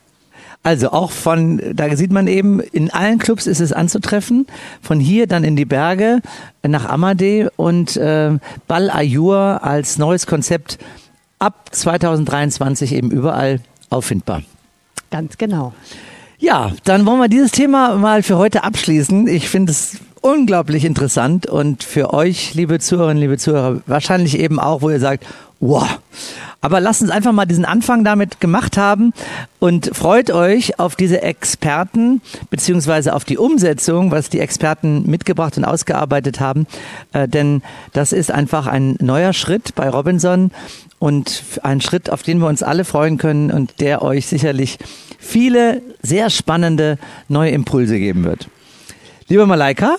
Also auch von, da sieht man eben, in allen Clubs ist es anzutreffen. Von hier dann in die Berge nach Amadee und äh, Bal Ayur als neues Konzept ab 2023 eben überall auffindbar. Ganz genau. Ja, dann wollen wir dieses Thema mal für heute abschließen. Ich finde es unglaublich interessant und für euch, liebe Zuhörerinnen, liebe Zuhörer, wahrscheinlich eben auch, wo ihr sagt, wow. Aber lasst uns einfach mal diesen Anfang damit gemacht haben und freut euch auf diese Experten beziehungsweise auf die Umsetzung, was die Experten mitgebracht und ausgearbeitet haben. Äh, denn das ist einfach ein neuer Schritt bei Robinson und ein Schritt, auf den wir uns alle freuen können und der euch sicherlich viele sehr spannende neue Impulse geben wird. Lieber Malaika,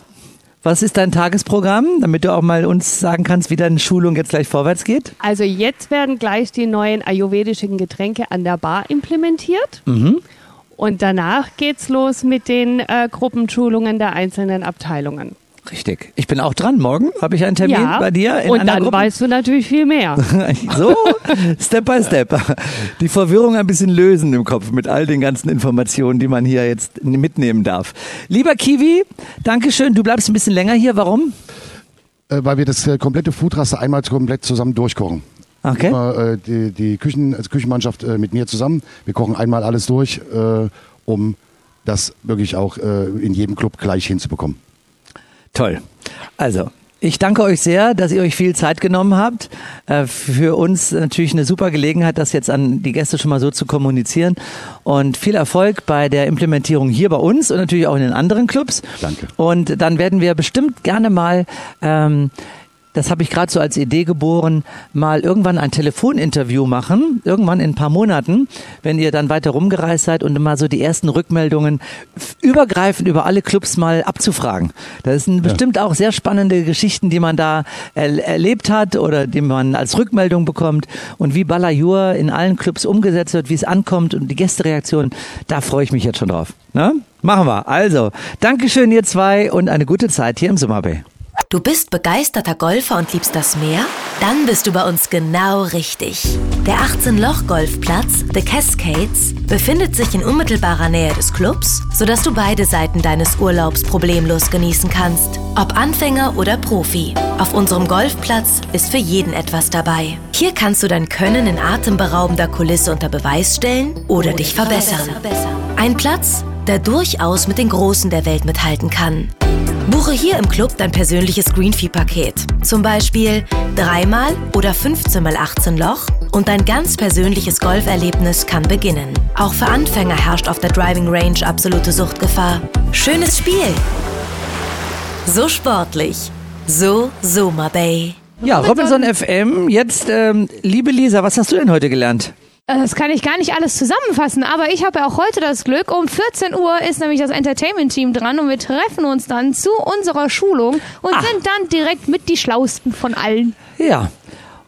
was ist dein Tagesprogramm, damit du auch mal uns sagen kannst, wie deine Schulung jetzt gleich vorwärts geht? Also jetzt werden gleich die neuen ayurvedischen Getränke an der Bar implementiert. Mhm. Und danach geht's los mit den äh, Gruppenschulungen der einzelnen Abteilungen. Richtig. Ich bin auch dran. Morgen habe ich einen Termin ja. bei dir in Und einer dann Gruppe. weißt du natürlich viel mehr. [LAUGHS] so, Step by Step. Die Verwirrung ein bisschen lösen im Kopf mit all den ganzen Informationen, die man hier jetzt mitnehmen darf. Lieber Kiwi, Dankeschön. Du bleibst ein bisschen länger hier. Warum? Äh, weil wir das äh, komplette Foodraster einmal komplett zusammen durchkochen. Okay. Immer, äh, die, die Küchen, also Küchenmannschaft äh, mit mir zusammen. Wir kochen einmal alles durch, äh, um das wirklich auch äh, in jedem Club gleich hinzubekommen. Toll. Also, Ich danke euch sehr, dass ihr euch viel Zeit genommen habt. Äh, Für uns natürlich eine super Gelegenheit, das jetzt an die Gäste schon mal so zu kommunizieren. Und viel Erfolg bei der Implementierung hier bei uns und natürlich auch in den anderen Clubs. Danke. Und dann werden wir bestimmt gerne mal, ähm, das habe ich gerade so als Idee geboren, mal irgendwann ein Telefoninterview machen, irgendwann in ein paar Monaten, wenn ihr dann weiter rumgereist seid und mal so die ersten Rückmeldungen übergreifend über alle Clubs mal abzufragen. Das sind bestimmt auch sehr spannende Geschichten, die man da er erlebt hat oder die man als Rückmeldung bekommt und wie Balajur in allen Clubs umgesetzt wird, wie es ankommt und die Gästereaktion, da freue ich mich jetzt schon drauf. Ne? Machen wir. Also, Dankeschön ihr zwei und eine gute Zeit hier im Summerbay. Du bist begeisterter Golfer und liebst das Meer? Dann bist du bei uns genau richtig. Der 18-Loch-Golfplatz The Cascades befindet sich in unmittelbarer Nähe des Clubs, sodass du beide Seiten deines Urlaubs problemlos genießen kannst. Ob Anfänger oder Profi. Auf unserem Golfplatz ist für jeden etwas dabei. Hier kannst du dein Können in atemberaubender Kulisse unter Beweis stellen oder dich verbessern. Ein Platz, der durchaus mit den Großen der Welt mithalten kann. Buche hier im Club dein persönliches Greenfee-Paket. Zum Beispiel dreimal oder 15 mal 18 Loch und dein ganz persönliches Golferlebnis kann beginnen. Auch für Anfänger herrscht auf der Driving Range absolute Suchtgefahr. Schönes Spiel. So sportlich. So Soma Bay. Ja, Robinson FM. Jetzt, ähm, liebe Lisa, was hast du denn heute gelernt? Das kann ich gar nicht alles zusammenfassen, aber ich habe auch heute das Glück. Um 14 Uhr ist nämlich das Entertainment-Team dran und wir treffen uns dann zu unserer Schulung und Ach. sind dann direkt mit die Schlausten von allen. Ja.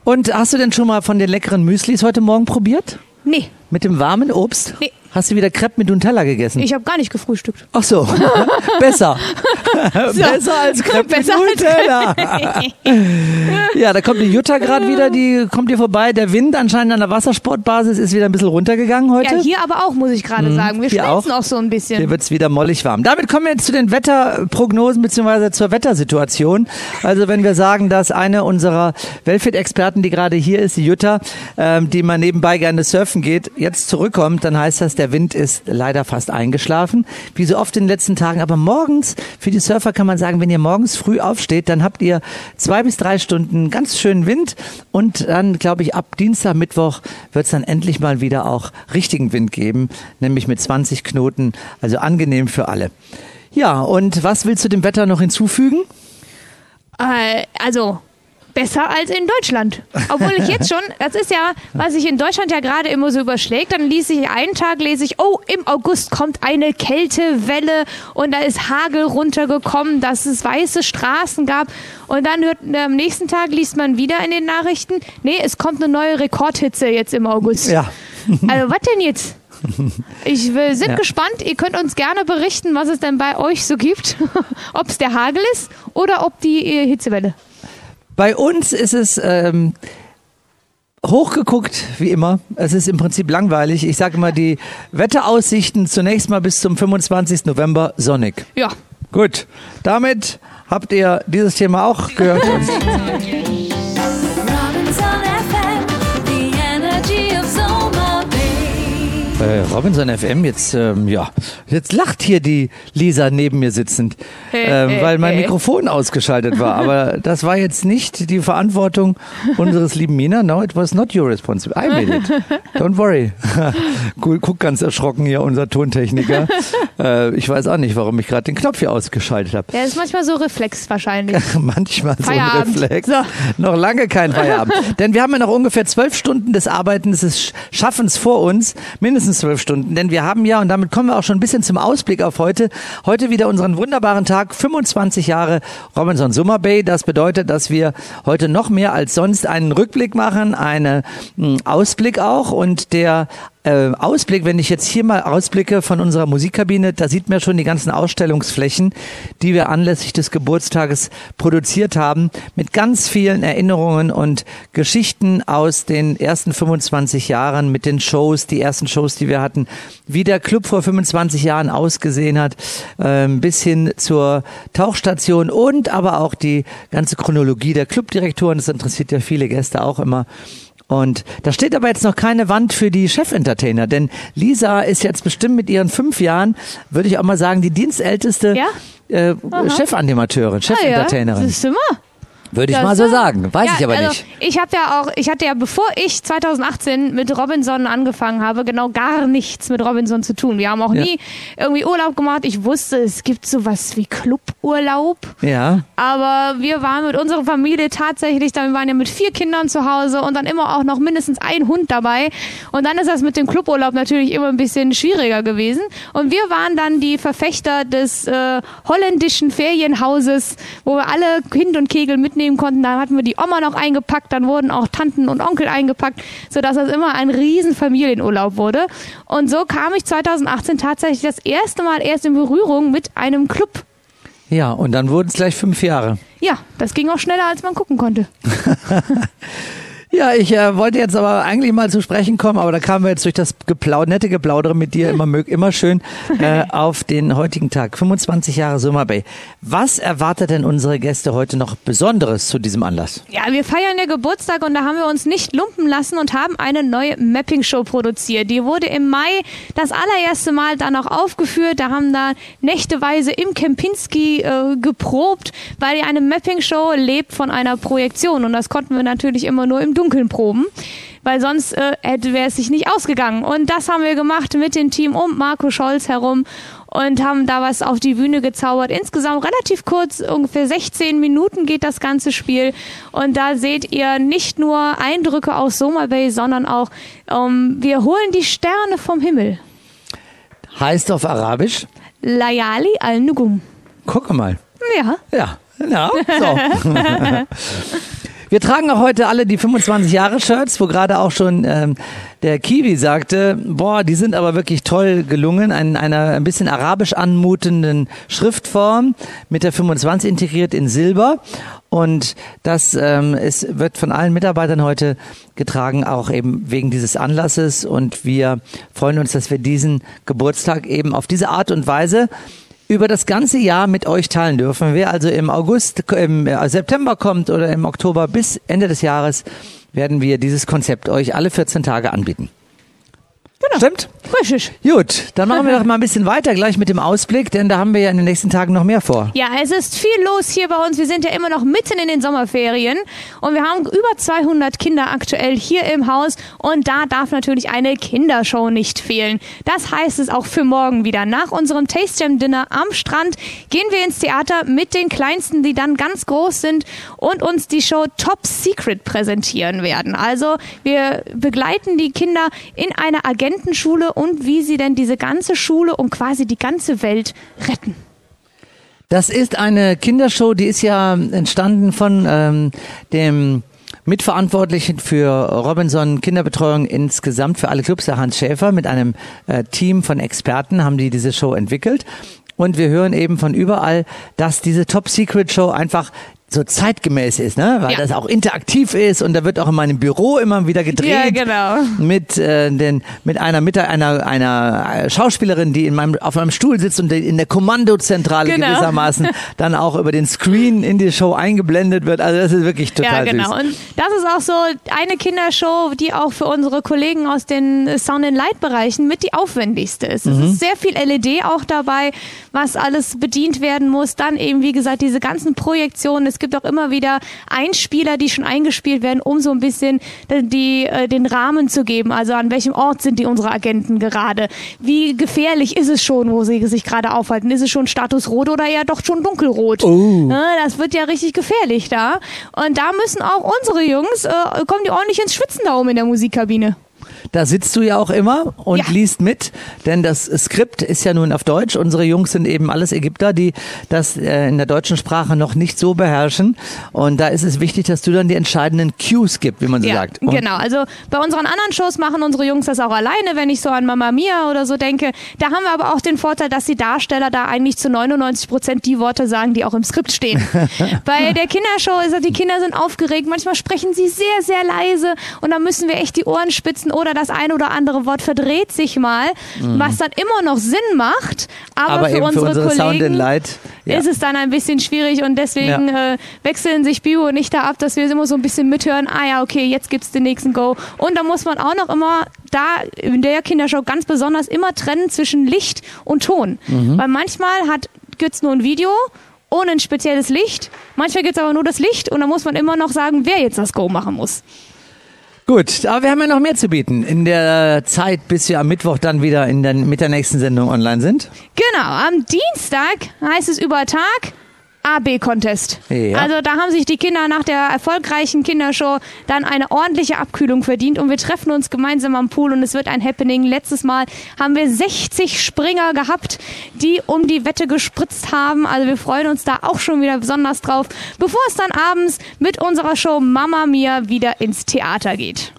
Und hast du denn schon mal von den leckeren Müslis heute Morgen probiert? Nee, Mit dem warmen Obst? Nee. Hast du wieder Crepe mit Nutella gegessen? ich habe gar nicht gefrühstückt. Ach so, [LAUGHS] besser. besser als Crepe Besser mit Nutella. ja, da kommt die Jutta gerade wieder, die kommt hier vorbei. Der Wind anscheinend an der Wassersportbasis ist wieder ein bisschen runtergegangen heute. Ja, hier aber auch, muss ich gerade sagen. Wir schmelzen auch. auch. so ein bisschen. Hier wird's wieder mollig warm. Damit kommen wir jetzt zu den Wetterprognosen bzw. zur Wettersituation. Also wenn wir sagen, dass eine unserer Wellfit-Experten, die gerade hier ist, die Jutta, ähm, die mal nebenbei gerne surfen geht, jetzt zurückkommt, dann heißt das, der Wind ist leider fast eingeschlafen. Wie so oft in den letzten Tagen. Aber morgens, für die Surfer kann man sagen, wenn ihr morgens früh aufsteht, dann habt ihr zwei bis drei Stunden ganz schönen Wind und dann, glaube ich, ab Dienstag, Mittwoch wird es dann endlich mal wieder auch richtigen Wind geben, nämlich mit 20 Knoten, also angenehm für alle. Ja, und was willst du dem Wetter noch hinzufügen? Äh, also besser als in Deutschland. Obwohl ich jetzt schon, das ist ja, was sich in Deutschland ja gerade immer so überschlägt, dann ließ ich einen Tag, lese ich, oh, im August kommt eine Kältewelle und da ist Hagel runtergekommen, dass es weiße Straßen gab und dann hört, am nächsten Tag liest man wieder in den Nachrichten, nee, es kommt eine neue Rekordhitze jetzt im August. Ja. Also was denn jetzt? Ich will, sind Ja. gespannt. Ihr könnt uns gerne berichten, was es denn bei euch so gibt. [LAUGHS] ob es der Hagel ist oder ob die äh, Hitzewelle. Bei uns ist es ähm, hochgeguckt, wie immer. Es ist im Prinzip langweilig. Ich sage immer, die Wetteraussichten zunächst mal bis zum 25. November sonnig. Ja. Gut, damit habt ihr dieses Thema auch gehört. [LAUGHS] Bay. Äh, Robinson FM, jetzt, ähm, ja, jetzt lacht hier die Lisa neben mir sitzend, ähm, weil mein Mikrofon ausgeschaltet war. Aber [LAUGHS] das war jetzt nicht die Verantwortung unseres lieben Mina. No, it was not your responsibility. I made it. Don't worry. [LAUGHS] cool, guck ganz erschrocken hier, unser Tontechniker. [LAUGHS] Äh, ich weiß auch nicht, warum ich gerade den Knopf hier ausgeschaltet habe. Ja, ist manchmal so Reflex wahrscheinlich. Manchmal so ein Feierabend. Reflex. So. Noch lange kein Feierabend. Denn wir haben ja noch ungefähr zwölf Stunden des Arbeitens, des Schaffens vor uns. Mindestens zwölf Stunden. Denn wir haben ja, und damit kommen wir auch schon ein bisschen zum Ausblick auf heute, heute wieder unseren wunderbaren Tag, 25 Jahre Robinson Summer Bay. Das bedeutet, dass wir heute noch mehr als sonst einen Rückblick machen, einen mh, Ausblick auch. Und der äh, Ausblick, wenn ich jetzt hier mal ausblicke von unserer Musikkabine, da sieht man schon die ganzen Ausstellungsflächen, die wir anlässlich des Geburtstages produziert haben, mit ganz vielen Erinnerungen und Geschichten aus den ersten 25 Jahren, mit den Shows, die ersten Shows, die wir hatten, wie der Club vor 25 Jahren ausgesehen hat, ähm, bis hin zur Tauchstation und aber auch die ganze Chronologie der Clubdirektoren, das interessiert ja viele Gäste auch immer. Und da steht aber jetzt noch keine Wand für die Chefen-Entertainer, denn Lisa ist jetzt bestimmt mit ihren fünf Jahren, würde ich auch mal sagen, die dienstälteste Ja? äh, Chefanimateurin, Ah ja, das ist immer. Würde ich Das, mal so sagen. Weiß ja, ich aber also nicht. Ich habe ja auch, ich hatte ja, bevor ich 2018 mit Robinson angefangen habe, genau gar nichts mit Robinson zu tun. Wir haben auch Ja. nie irgendwie Urlaub gemacht. Ich wusste, es gibt sowas wie Cluburlaub. Ja. Aber wir waren mit unserer Familie tatsächlich, dann wir waren ja mit vier Kindern zu Hause und dann immer auch noch mindestens ein Hund dabei. Und dann ist das mit dem Cluburlaub natürlich immer ein bisschen schwieriger gewesen. Und wir waren dann die Verfechter des äh, holländischen Ferienhauses, wo wir alle Kind und Kegel mitnehmen konnten. Da hatten wir die Oma noch eingepackt, dann wurden auch Tanten und Onkel eingepackt, sodass das immer ein riesen Familienurlaub wurde. Und so kam ich 2018 tatsächlich das erste Mal erst in Berührung mit einem Club. Ja, und dann wurden es gleich fünf Jahre. Ja, das ging auch schneller, als man gucken konnte. [LAUGHS] Ja, ich äh, wollte jetzt aber eigentlich mal zu sprechen kommen, aber da kamen wir jetzt durch das Geplau nette Geplaudere mit dir immer, mög immer schön äh, [LAUGHS] auf den heutigen Tag. 25 Jahre Summer Bay. Was erwartet denn unsere Gäste heute noch Besonderes zu diesem Anlass? Ja, wir feiern ja Geburtstag und da haben wir uns nicht lumpen lassen und haben eine neue Mapping-Show produziert. Die wurde im Mai das allererste Mal dann auch aufgeführt. Da haben da nächteweise im Kempinski äh, geprobt, weil eine Mapping-Show lebt von einer Projektion und das konnten wir natürlich immer nur im Dunkeln proben. Weil sonst äh, wäre es sich nicht ausgegangen. Und das haben wir gemacht mit dem Team um Marco Scholz herum und haben da was auf die Bühne gezaubert. Insgesamt relativ kurz, ungefähr 16 Minuten geht das ganze Spiel. Und da seht ihr nicht nur Eindrücke aus Soma Bay, sondern auch, ähm, wir holen die Sterne vom Himmel. Heißt auf Arabisch? Layali al-Nugum. Guck mal. Ja. Ja, ja, so. [LAUGHS] Wir tragen auch heute alle die 25 Jahre Shirts, wo gerade auch schon ähm, der Kiwi sagte, boah, die sind aber wirklich toll gelungen, in einer ein bisschen arabisch anmutenden Schriftform mit der 25 integriert in Silber. Und das ähm, ist, wird von allen Mitarbeitern heute getragen, auch eben wegen dieses Anlasses. Und wir freuen uns, dass wir diesen Geburtstag eben auf diese Art und Weise über das ganze Jahr mit euch teilen dürfen. Wer also im August, im äh, September kommt oder im Oktober bis Ende des Jahres, werden wir dieses Konzept euch alle 14 Tage anbieten. Genau. Stimmt? Richtig. Gut, dann machen wir [LAUGHS] doch mal ein bisschen weiter gleich mit dem Ausblick, denn da haben wir ja in den nächsten Tagen noch mehr vor. Ja, es ist viel los hier bei uns. Wir sind ja immer noch mitten in den Sommerferien und wir haben über 200 Kinder aktuell hier im Haus und da darf natürlich eine Kindershow nicht fehlen. Das heißt es auch für morgen wieder. Nach unserem Taste Jam Dinner am Strand gehen wir ins Theater mit den Kleinsten, die dann ganz groß sind und uns die Show Top Secret präsentieren werden. Also wir begleiten die Kinder in eine Agentenschule und wie sie denn diese ganze Schule und quasi die ganze Welt retten. Das ist eine Kindershow, die ist ja entstanden von ähm, dem Mitverantwortlichen für Robinson Kinderbetreuung insgesamt für alle Clubs, der Hans Schäfer, mit einem äh, Team von Experten haben die diese Show entwickelt. Und wir hören eben von überall, dass diese Top Secret Show einfach so zeitgemäß ist, ne? Weil Ja. das auch interaktiv ist und da wird auch in meinem Büro immer wieder gedreht Ja, genau. mit äh, den mit einer mit einer einer Schauspielerin, die in meinem auf meinem Stuhl sitzt und in der Kommandozentrale Genau. gewissermaßen [LAUGHS] dann auch über den Screen in die Show eingeblendet wird. Also das ist wirklich total Ja, genau. süß. Und das ist auch so eine Kindershow, die auch für unsere Kollegen aus den Sound and Light Bereichen mit die aufwendigste ist. Es ist sehr viel LED auch dabei, was alles bedient werden muss. Dann eben, wie gesagt, diese ganzen Projektionen. Es gibt auch immer wieder Einspieler, die schon eingespielt werden, um so ein bisschen die, äh, den Rahmen zu geben. Also an welchem Ort sind die unsere Agenten gerade? Wie gefährlich ist es schon, wo sie sich gerade aufhalten? Ist es schon Status Rot oder eher doch schon dunkelrot? Ne, das wird ja richtig gefährlich da. Und da müssen auch unsere Jungs, äh, kommen die ordentlich ins Schwitzen da oben in der Musikkabine. Da sitzt du ja auch immer und Ja. liest mit, denn das Skript ist ja nun auf Deutsch. Unsere Jungs sind eben alles Ägypter, die das äh, in der deutschen Sprache noch nicht so beherrschen. Und da ist es wichtig, dass du dann die entscheidenden Cues gibt, wie man so ja, sagt. Und genau. Also bei unseren anderen Shows machen unsere Jungs das auch alleine, wenn ich so an Mama Mia oder so denke. Da haben wir aber auch den Vorteil, dass die Darsteller da eigentlich zu 99 Prozent die Worte sagen, die auch im Skript stehen. [LAUGHS] bei der Kindershow ist es, die Kinder sind aufgeregt, manchmal sprechen sie sehr, sehr leise und dann müssen wir echt die Ohren spitzen oder das ein oder andere Wort verdreht sich mal, was dann immer noch Sinn macht, aber, Mhm. aber für eben für unsere unsere Kollegen and Light. Ja. ist es dann ein bisschen schwierig und deswegen äh, wechseln sich Bio und ich da ab, dass wir immer so ein bisschen mithören, ah ja, okay, jetzt gibt's den nächsten Go. Und da muss man auch noch immer da in der Kindershow ganz besonders immer trennen zwischen Licht und Ton. Weil manchmal hat gibt's nur ein Video ohne ein spezielles Licht. Manchmal gibt es aber nur das Licht und dann muss man immer noch sagen, wer jetzt das Go machen muss. Gut, aber wir haben ja noch mehr zu bieten in der Zeit, bis wir am Mittwoch dann wieder in der, mit der nächsten Sendung online sind. Genau, am Dienstag heißt es über Tag AB-Contest. Ja. Also da haben sich die Kinder nach der erfolgreichen Kindershow dann eine ordentliche Abkühlung verdient und wir treffen uns gemeinsam am Pool und es wird ein Happening. Letztes Mal haben wir 60 Springer gehabt, die um die Wette gespritzt haben. Also wir freuen uns da auch schon wieder besonders drauf, bevor es dann abends mit unserer Show Mama Mia wieder ins Theater geht.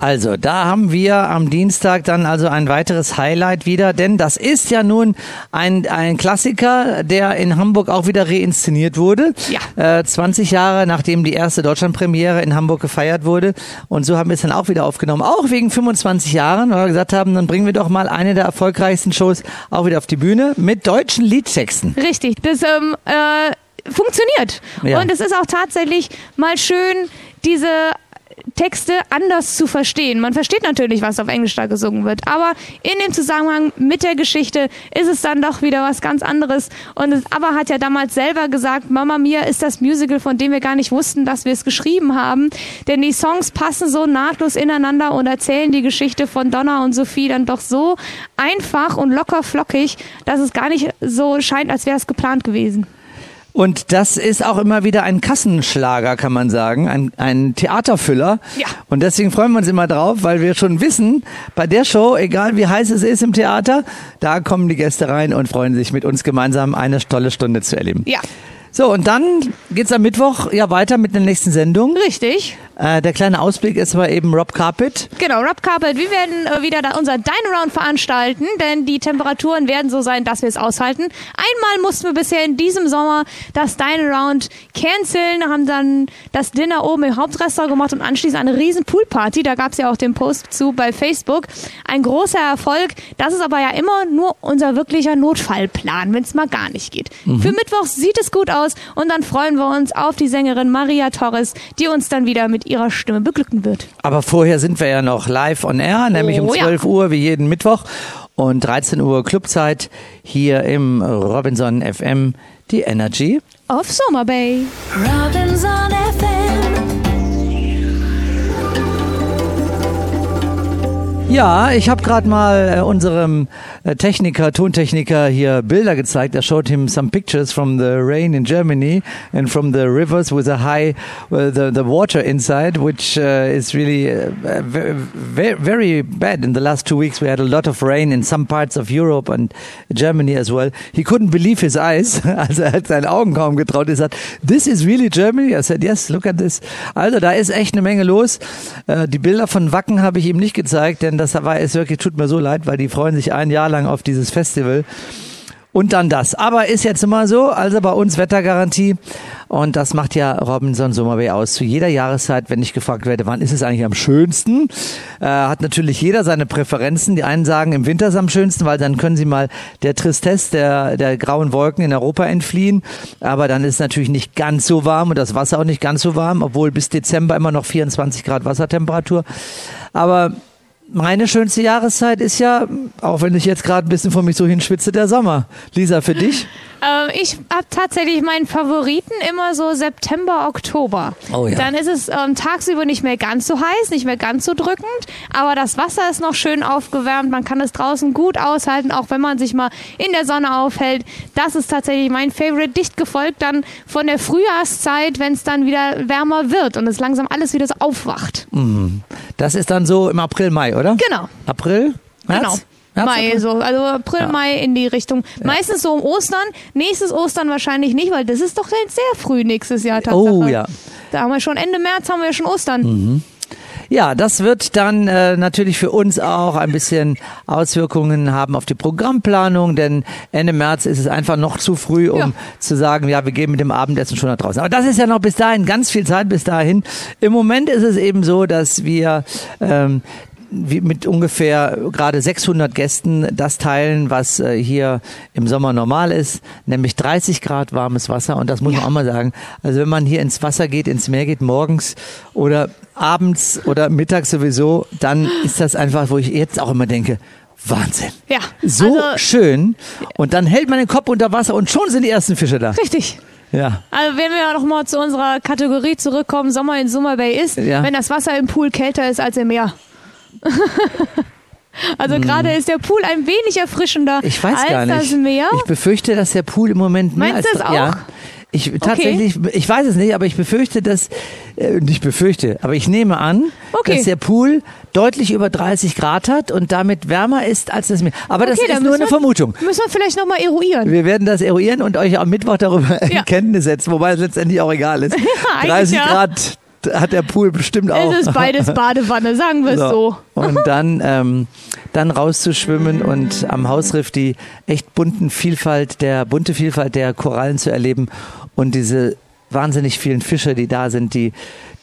Also, da haben wir am Dienstag dann also ein weiteres Highlight wieder, denn das ist ja nun ein, ein Klassiker, der in Hamburg auch wieder reinszeniert wurde. Ja. Äh, 20 Jahre nachdem die erste Deutschlandpremiere in Hamburg gefeiert wurde. Und so haben wir es dann auch wieder aufgenommen. Auch wegen 25 Jahren, weil wir gesagt haben, dann bringen wir doch mal eine der erfolgreichsten Shows auch wieder auf die Bühne mit deutschen Liedtexten. Richtig, das ähm, äh, funktioniert. Ja. Und es ist auch tatsächlich mal schön, diese Texte anders zu verstehen. Man versteht natürlich, was auf Englisch da gesungen wird, aber in dem Zusammenhang mit der Geschichte ist es dann doch wieder was ganz anderes. Und aber hat ja damals selber gesagt, Mama Mia ist das Musical, von dem wir gar nicht wussten, dass wir es geschrieben haben. Denn die Songs passen so nahtlos ineinander und erzählen die Geschichte von Donna und Sophie dann doch so einfach und locker flockig, dass es gar nicht so scheint, als wäre es geplant gewesen. Und das ist auch immer wieder ein Kassenschlager, kann man sagen, ein, ein Theaterfüller. Ja. Und deswegen freuen wir uns immer drauf, weil wir schon wissen, bei der Show, egal wie heiß es ist im Theater, da kommen die Gäste rein und freuen sich mit uns gemeinsam eine tolle Stunde zu erleben. Ja, So, und dann geht's am Mittwoch ja weiter mit der nächsten Sendung. richtig. Äh, der kleine Ausblick ist aber eben Rob Carpet. Genau, Rob Carpet, wir werden äh, wieder da unser Dine Round veranstalten, denn die Temperaturen werden so sein, dass wir es aushalten. Einmal mussten wir bisher in diesem Sommer das Dine Round canceln, haben dann das Dinner oben im Hauptrestaurant gemacht und anschließend eine riesen Poolparty. Da gab es ja auch den Post zu bei Facebook. Ein großer Erfolg. Das ist aber ja immer nur unser wirklicher Notfallplan, wenn es mal gar nicht geht. Für Mittwoch sieht es gut aus und dann freuen wir uns auf die Sängerin Maria Torres, die uns dann wieder mit ihrer Stimme beglücken wird. Aber vorher sind wir ja noch live on air, nämlich um Oh ja. 12 Uhr wie jeden Mittwoch und 13 Uhr Clubzeit hier im Robinson FM, die Energy. Auf Summer Bay. Robinson FM. Ja, ich habe gerade mal äh, unserem Techniker, Tontechniker hier Bilder gezeigt. I showed him some pictures from the rain in Germany and from the rivers with a high, uh, the, the water inside, which uh, is really uh, very, very bad. In the last two weeks, we had a lot of rain in some parts of Europe and Germany as well. He couldn't believe his eyes. [LAUGHS] Also er hat seinen Augen kaum getraut. Er sagt, this is really Germany? I said, yes, look at this. Also da ist echt eine Menge los. Äh, Die Bilder von Wacken habe ich ihm nicht gezeigt, denn das war es wirklich, tut mir so leid, weil die freuen sich ein Jahr lang auf dieses Festival. Und dann das. Aber ist jetzt immer so, also bei uns Wettergarantie. Und das macht ja Robinson Sommerbay aus. Zu jeder Jahreszeit, wenn ich gefragt werde, wann ist es eigentlich am schönsten, äh, hat natürlich jeder seine Präferenzen. Die einen sagen, im Winter ist am schönsten, weil dann können sie mal der Tristesse der, der grauen Wolken in Europa entfliehen. Aber dann ist es natürlich nicht ganz so warm und das Wasser auch nicht ganz so warm, obwohl bis Dezember immer noch 24 Grad Wassertemperatur. Aber meine schönste Jahreszeit ist ja, auch wenn ich jetzt gerade ein bisschen vor mich so hinschwitze, der Sommer. Lisa, für dich? [LAUGHS] Ähm, ich habe tatsächlich meinen Favoriten immer so September, Oktober. Oh ja. Dann ist es ähm, tagsüber nicht mehr ganz so heiß, nicht mehr ganz so drückend, aber das Wasser ist noch schön aufgewärmt. Man kann es draußen gut aushalten, auch wenn man sich mal in der Sonne aufhält. Das ist tatsächlich mein Favorite. Dicht gefolgt dann von der Frühjahrszeit, wenn es dann wieder wärmer wird und es langsam alles wieder so aufwacht. Das ist dann so im April, Mai, oder? Genau. April? März? Genau. März, Mai, April? so, also April, Ja. Mai in die Richtung. Meistens so um Ostern. Nächstes Ostern wahrscheinlich nicht, weil das ist doch sehr früh nächstes Jahr Tatsache. Oh ja. Da haben wir schon Ende März haben wir schon Ostern. Ja, das wird dann äh, natürlich für uns auch ein bisschen Auswirkungen haben auf die Programmplanung, denn Ende März ist es einfach noch zu früh, um Ja. zu sagen, ja, wir gehen mit dem Abendessen schon nach draußen. Aber das ist ja noch bis dahin ganz viel Zeit bis dahin. Im Moment ist es eben so, dass wir ähm, mit ungefähr gerade 600 Gästen das teilen, was äh, hier im Sommer normal ist, nämlich 30 Grad warmes Wasser. Und das muss man auch mal sagen. Also wenn man hier ins Wasser geht, ins Meer geht, morgens oder abends oder mittags sowieso, dann ist das einfach, wo ich jetzt auch immer denke, Wahnsinn. Ja, So also, schön. Und dann hält man den Kopf unter Wasser und schon sind die ersten Fische da. richtig. Ja. Also wenn wir noch mal zu unserer Kategorie zurückkommen, Sommer in Summer Bay ist, Ja. wenn das Wasser im Pool kälter ist als im Meer. [LAUGHS] also gerade ist der Pool ein wenig erfrischender Hm. Ich weiß als gar nicht. das Meer. Ich befürchte, dass der Pool im Moment mehr Meinst als du es auch? ja. Ich tatsächlich, ich weiß es nicht, aber ich befürchte, dass äh, nicht befürchte, aber ich nehme an, Okay. dass der Pool deutlich über 30 Grad hat und damit wärmer ist als das Meer. Aber das Okay, dann ist nur eine wir- Vermutung. Müssen wir vielleicht noch mal eruieren. Wir werden das eruieren und euch am Mittwoch darüber in Ja. Kenntnis setzen, wobei es letztendlich auch egal ist. [LAUGHS] eigentlich 30 ja. Grad hat der Pool bestimmt auch. Es ist beides [LAUGHS] Badewanne, sagen wir es so. Und dann, ähm, dann rauszuschwimmen und am Hausriff die echt bunten Vielfalt der, bunte Vielfalt der Korallen zu erleben und diese wahnsinnig vielen Fische, die da sind, die,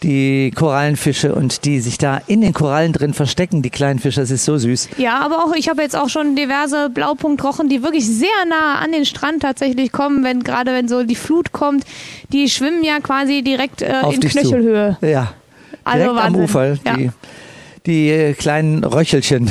die Korallenfische und die sich da in den Korallen drin verstecken, die kleinen Fische, das ist so süß. Ja, aber auch ich habe jetzt auch schon diverse Blaupunktrochen, die wirklich sehr nah an den Strand tatsächlich kommen, wenn gerade wenn so die Flut kommt, die schwimmen ja quasi direkt äh, Auf in dich Knöchelhöhe. zu. Ja. Also Direkt am Wahnsinn. Ufer, Ja. Die, äh, kleinen Röchelchen.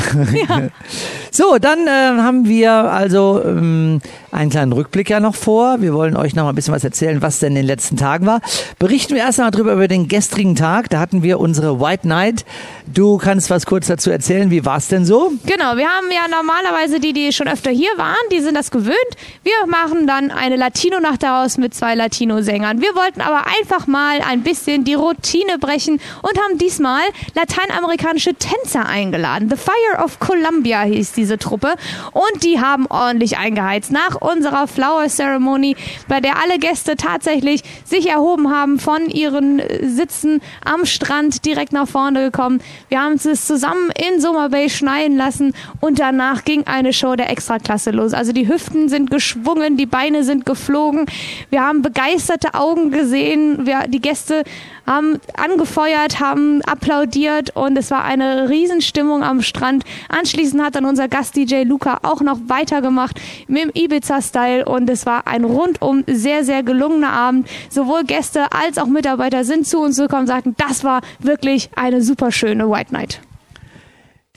So, dann äh, haben wir also ähm, einen kleinen Rückblick ja noch vor. Wir wollen euch noch mal ein bisschen was erzählen, was denn in den letzten Tagen war. Berichten wir erst mal drüber über den gestrigen Tag. Da hatten wir unsere White Night. Du kannst was kurz dazu erzählen. Wie war es denn so? Genau, wir haben ja normalerweise die, die schon öfter hier waren, die sind das gewöhnt. Wir machen dann eine Latino-Nacht daraus mit zwei Latino-Sängern. Wir wollten aber einfach mal ein bisschen die Routine brechen und haben diesmal lateinamerikanische Tänzer eingeladen. The Fire of Columbia hieß diese Truppe und die haben ordentlich eingeheizt. Nach unserer Flower Ceremony, bei der alle Gäste tatsächlich sich erhoben haben von ihren äh, Sitzen am Strand direkt nach vorne gekommen. Wir haben es zusammen in Summer Bay schneien lassen und danach ging eine Show der Extraklasse los. Also die Hüften sind geschwungen, die Beine sind geflogen. Wir haben begeisterte Augen gesehen. Wir, die Gäste haben angefeuert, haben applaudiert und es war eine Riesenstimmung am Strand. Anschließend hat dann unser Gast-DJ Luca auch noch weitergemacht mit dem Ibiza-Style und es war ein rundum sehr, sehr gelungener Abend. Sowohl Gäste als auch Mitarbeiter sind zu uns gekommen und sagten, das war wirklich eine super schöne White Night.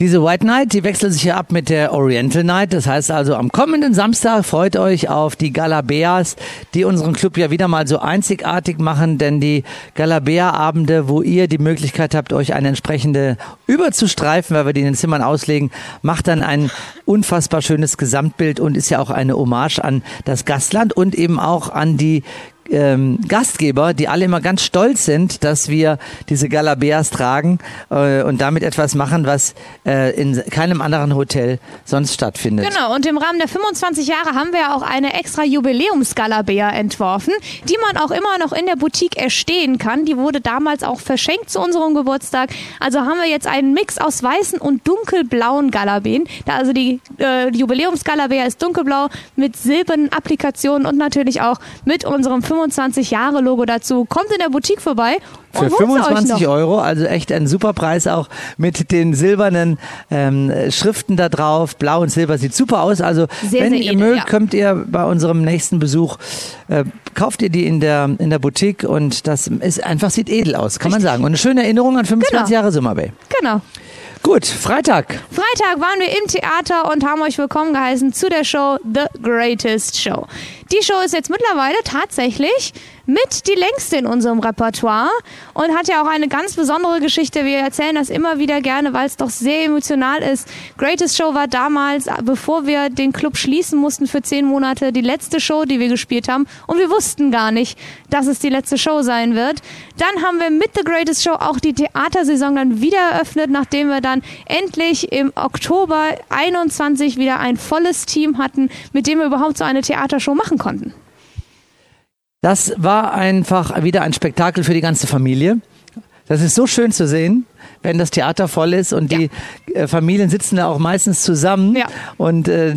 Diese White Night, die wechselt sich ja ab mit der Oriental Night. Das heißt also, am kommenden Samstag freut euch auf die Galabeas, die unseren Club ja wieder mal so einzigartig machen, denn die Galabea-Abende, wo ihr die Möglichkeit habt, euch eine entsprechende überzustreifen, weil wir die in den Zimmern auslegen, macht dann ein unfassbar schönes Gesamtbild und ist ja auch eine Hommage an das Gastland und eben auch an die ähm, Gastgeber, die alle immer ganz stolz sind, dass wir diese Galabeas tragen äh, und damit etwas machen, was äh, in keinem anderen Hotel sonst stattfindet. Genau, und im Rahmen der 25 Jahre haben wir auch eine extra Jubiläumsgalabea entworfen, die man auch immer noch in der Boutique erstehen kann. Die wurde damals auch verschenkt zu unserem Geburtstag. Also haben wir jetzt einen Mix aus weißen und dunkelblauen Galabeen. Da also die äh, Jubiläumsgalabea ist dunkelblau mit silbernen Applikationen und natürlich auch mit unserem 25 Jahre Logo dazu. Kommt in der Boutique vorbei und Für holt sie euch 25 noch. Euro, also echt ein super Preis auch mit den silbernen ähm, Schriften da drauf. Blau und Silber sieht super aus. Also Sehr, wenn sehr ihr edel, mögt, ja. könnt ihr bei unserem nächsten Besuch äh, kauft ihr die in der in der Boutique und das ist einfach sieht edel aus, kann man sagen. Und eine schöne Erinnerung an 25 Genau. Jahre Summer Bay. Genau. Gut, Freitag. Freitag waren wir im Theater und haben euch willkommen geheißen zu der Show The Greatest Show. Die Show ist jetzt mittlerweile tatsächlich mit die längste in unserem Repertoire und hat ja auch eine ganz besondere Geschichte. Wir erzählen das immer wieder gerne, weil es doch sehr emotional ist. Greatest Show war damals, bevor wir den Club schließen mussten für zehn Monate, die letzte Show, die wir gespielt haben. Und wir wussten gar nicht, dass es die letzte Show sein wird. Dann haben wir mit The Greatest Show auch die Theatersaison dann wieder eröffnet, nachdem wir dann endlich im Oktober 21 wieder ein volles Team hatten, mit dem wir überhaupt so eine Theatershow machen konnten. Das war einfach wieder ein Spektakel für die ganze Familie. Das ist so schön zu sehen, wenn das Theater voll ist und die äh, Familien sitzen da auch meistens zusammen Ja. und äh,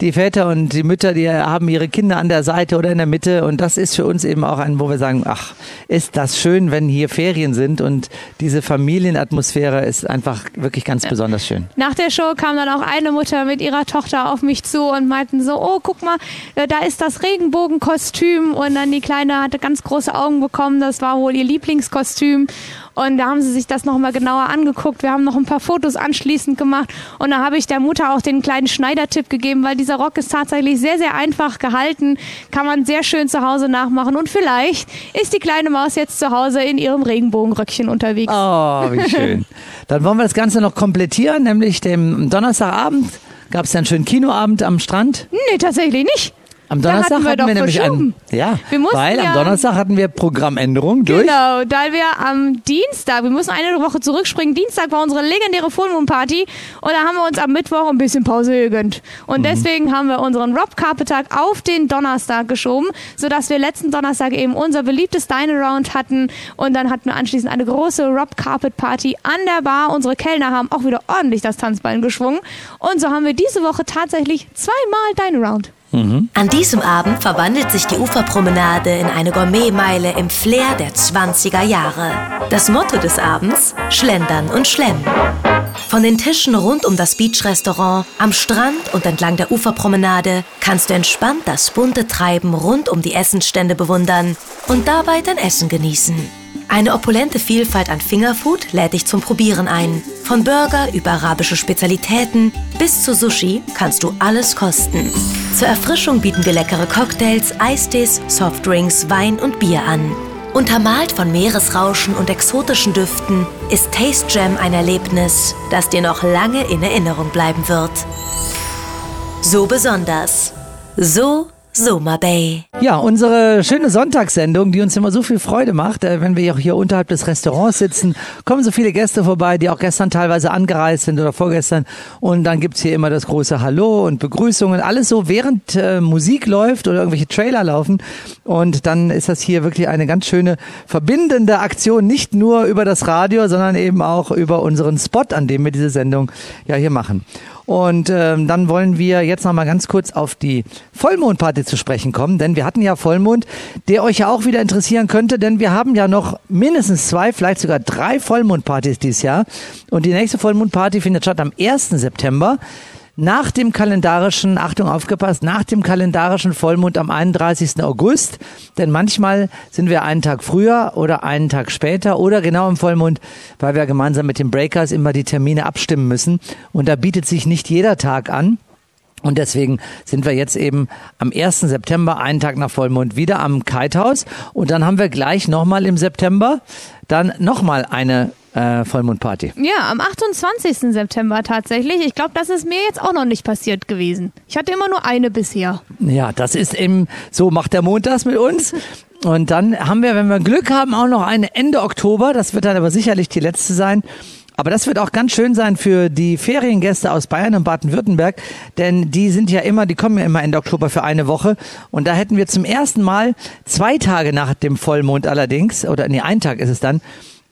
die Väter und die Mütter, die haben ihre Kinder an der Seite oder in der Mitte und das ist für uns eben auch ein, wo wir sagen, ach, ist das schön, wenn hier Ferien sind und diese Familienatmosphäre ist einfach wirklich ganz besonders schön. Nach der Show kam dann auch eine Mutter mit ihrer Tochter auf mich zu und meinten so, oh, guck mal, äh, da ist das Regenbogenkostüm und dann die Kleine hatte ganz große Augen bekommen, das war wohl ihr Lieblingskostüm Und da haben sie sich das nochmal genauer angeguckt. Wir haben noch ein paar Fotos anschließend gemacht. Und da habe ich der Mutter auch den kleinen Schneidertipp gegeben, weil dieser Rock ist tatsächlich sehr, sehr einfach gehalten. Kann man sehr schön zu Hause nachmachen. Und vielleicht ist die kleine Maus jetzt zu Hause in ihrem Regenbogenröckchen unterwegs. Oh, wie schön. [LAUGHS] Dann wollen wir das Ganze noch komplettieren, nämlich dem Donnerstagabend gab es ja einen schönen Kinoabend am Strand. Nee, tatsächlich nicht. Am Donnerstag hatten wir hatten doch wir nämlich einen, ja, Wir weil ja- am Donnerstag hatten wir Programmänderung durch. Genau, da wir am Dienstag, wir müssen eine Woche zurückspringen, Dienstag war unsere legendäre Full Moon Party und da haben wir uns am Mittwoch ein bisschen Pause gegönnt. Und deswegen haben wir unseren Rob Carpet Tag auf den Donnerstag geschoben, sodass wir letzten Donnerstag eben unser beliebtes Dine Around hatten und dann hatten wir anschließend eine große Rob Carpet Party an der Bar. Unsere Kellner haben auch wieder ordentlich das Tanzbein geschwungen und so haben wir diese Woche tatsächlich zweimal Dine Around. An diesem Abend verwandelt sich die Uferpromenade in eine Gourmetmeile im Flair der 20er Jahre. Das Motto des Abends: Schlendern und Schlemmen. Von den Tischen rund um das Beach-Restaurant, am Strand und entlang der Uferpromenade kannst du entspannt das bunte Treiben rund um die Essensstände bewundern und dabei dein Essen genießen. Eine opulente Vielfalt an Fingerfood lädt dich zum Probieren ein. Von Burger über arabische Spezialitäten bis zu Sushi kannst du alles kosten. Zur Erfrischung bieten wir leckere Cocktails, Eistees, Softdrinks, Wein und Bier an. Untermalt von Meeresrauschen und exotischen Düften ist Taste Jam ein Erlebnis, das dir noch lange in Erinnerung bleiben wird. So besonders. So Soma Bay. Ja, unsere schöne Sonntagssendung, die uns immer so viel Freude macht, äh, wenn wir auch hier unterhalb des Restaurants sitzen, kommen so viele Gäste vorbei, die auch gestern teilweise angereist sind oder vorgestern. Und dann gibt's hier immer das große Hallo und Begrüßungen, alles so während äh, Musik läuft oder irgendwelche Trailer laufen. Und dann ist das hier wirklich eine ganz schöne verbindende Aktion, nicht nur über das Radio, sondern eben auch über unseren Spot, an dem wir diese Sendung ja hier machen. Und ähm, dann wollen wir jetzt noch mal ganz kurz auf die Vollmondparty zu sprechen kommen, denn wir hatten ja Vollmond, der euch ja auch wieder interessieren könnte, denn wir haben ja noch mindestens zwei, vielleicht sogar drei Vollmondpartys dieses Jahr. Und die nächste Vollmondparty findet statt am 1. September. Nach dem kalendarischen, Achtung aufgepasst, nach dem kalendarischen Vollmond am 31. August, denn manchmal sind wir einen Tag früher oder einen Tag später oder genau im Vollmond, weil wir gemeinsam mit den Breakers immer die Termine abstimmen müssen und da bietet sich nicht jeder Tag an. Und deswegen sind wir jetzt eben am 1. September, einen Tag nach Vollmond, wieder am Kitehaus. Und dann haben wir gleich nochmal im September dann nochmal eine äh, Vollmondparty. Ja, am 28. September tatsächlich. Ich glaube, das ist mir jetzt auch noch nicht passiert gewesen. Ich hatte immer nur eine bisher. Ja, das ist eben, so macht der Mond das mit uns. [LAUGHS] Und dann haben wir, wenn wir Glück haben, auch noch eine Ende Oktober. Das wird dann aber sicherlich die letzte sein. Aber das wird auch ganz schön sein für die Feriengäste aus Bayern und Baden-Württemberg, denn die sind ja immer, die kommen ja immer Ende Oktober für eine Woche. Und da hätten wir zum ersten Mal zwei Tage nach dem Vollmond allerdings, oder nee, ein Tag ist es dann,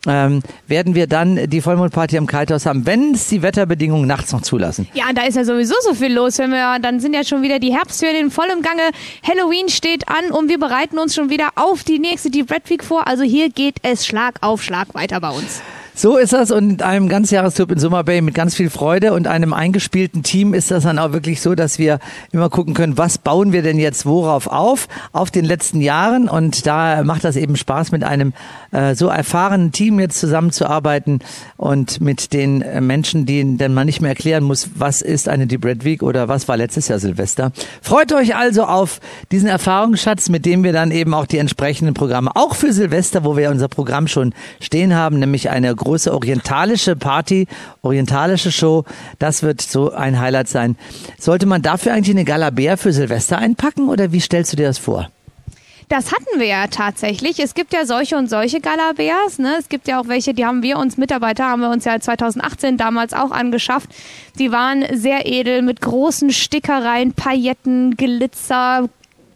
ähm, werden wir dann die Vollmondparty am Kitehaus haben, wenn es die Wetterbedingungen nachts noch zulassen. Ja, da ist ja sowieso so viel los. Wenn wir, dann sind ja schon wieder die Herbstferien voll im Gange. Halloween steht an und wir bereiten uns schon wieder auf die nächste Deep Red Week vor. Also hier geht es Schlag auf Schlag weiter bei uns. So ist das und in einem Ganzjahrestrip in Summer Bay mit ganz viel Freude und einem eingespielten Team ist das dann auch wirklich so, dass wir immer gucken können, was bauen wir denn jetzt worauf auf, auf den letzten Jahren und da macht das eben Spaß mit einem äh, so erfahrenen Team jetzt zusammenzuarbeiten und mit den äh, Menschen, denen man nicht mehr erklären muss, was ist eine Deep Red Week oder was war letztes Jahr Silvester. Freut euch also auf diesen Erfahrungsschatz, mit dem wir dann eben auch die entsprechenden Programme, auch für Silvester, wo wir unser Programm schon stehen haben, nämlich eine große orientalische Party, orientalische Show. Das wird so ein Highlight sein. Sollte man dafür eigentlich eine Galabär für Silvester einpacken oder wie stellst du dir das vor? Das hatten wir ja tatsächlich. Es gibt ja solche und solche Galabärs. Ne? Es gibt ja auch welche, die haben wir uns Mitarbeiter, haben wir uns ja 2018 damals auch angeschafft. Die waren sehr edel mit großen Stickereien, Pailletten, Glitzer,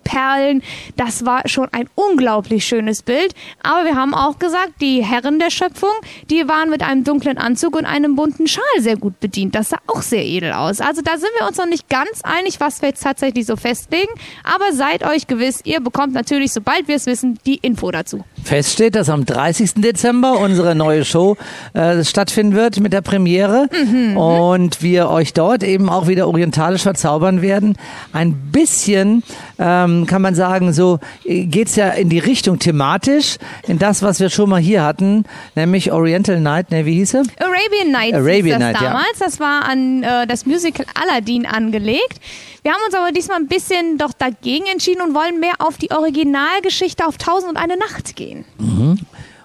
Perlen. Das war schon ein unglaublich schönes Bild. Aber wir haben auch gesagt, die Herren der Schöpfung, die waren mit einem dunklen Anzug und einem bunten Schal sehr gut bedient. Das sah auch sehr edel aus. Also da sind wir uns noch nicht ganz einig, was wir jetzt tatsächlich so festlegen. Aber seid euch gewiss, ihr bekommt natürlich, sobald wir es wissen, die Info dazu. Fest steht, dass am 30. Dezember unsere neue Show äh, stattfinden wird mit der Premiere und wir euch dort eben auch wieder orientalisch verzaubern werden. Ein bisschen ähm, ähm, kann man sagen, so äh, geht's ja in die Richtung thematisch, in das, was wir schon mal hier hatten, nämlich Oriental Night, ne, wie hieß er? Arabian Nights Arabian das Night, ja. damals. Das war an äh, das Musical Aladdin angelegt. Wir haben uns aber diesmal ein bisschen doch dagegen entschieden und wollen mehr auf die Originalgeschichte auf Tausend und eine Nacht gehen.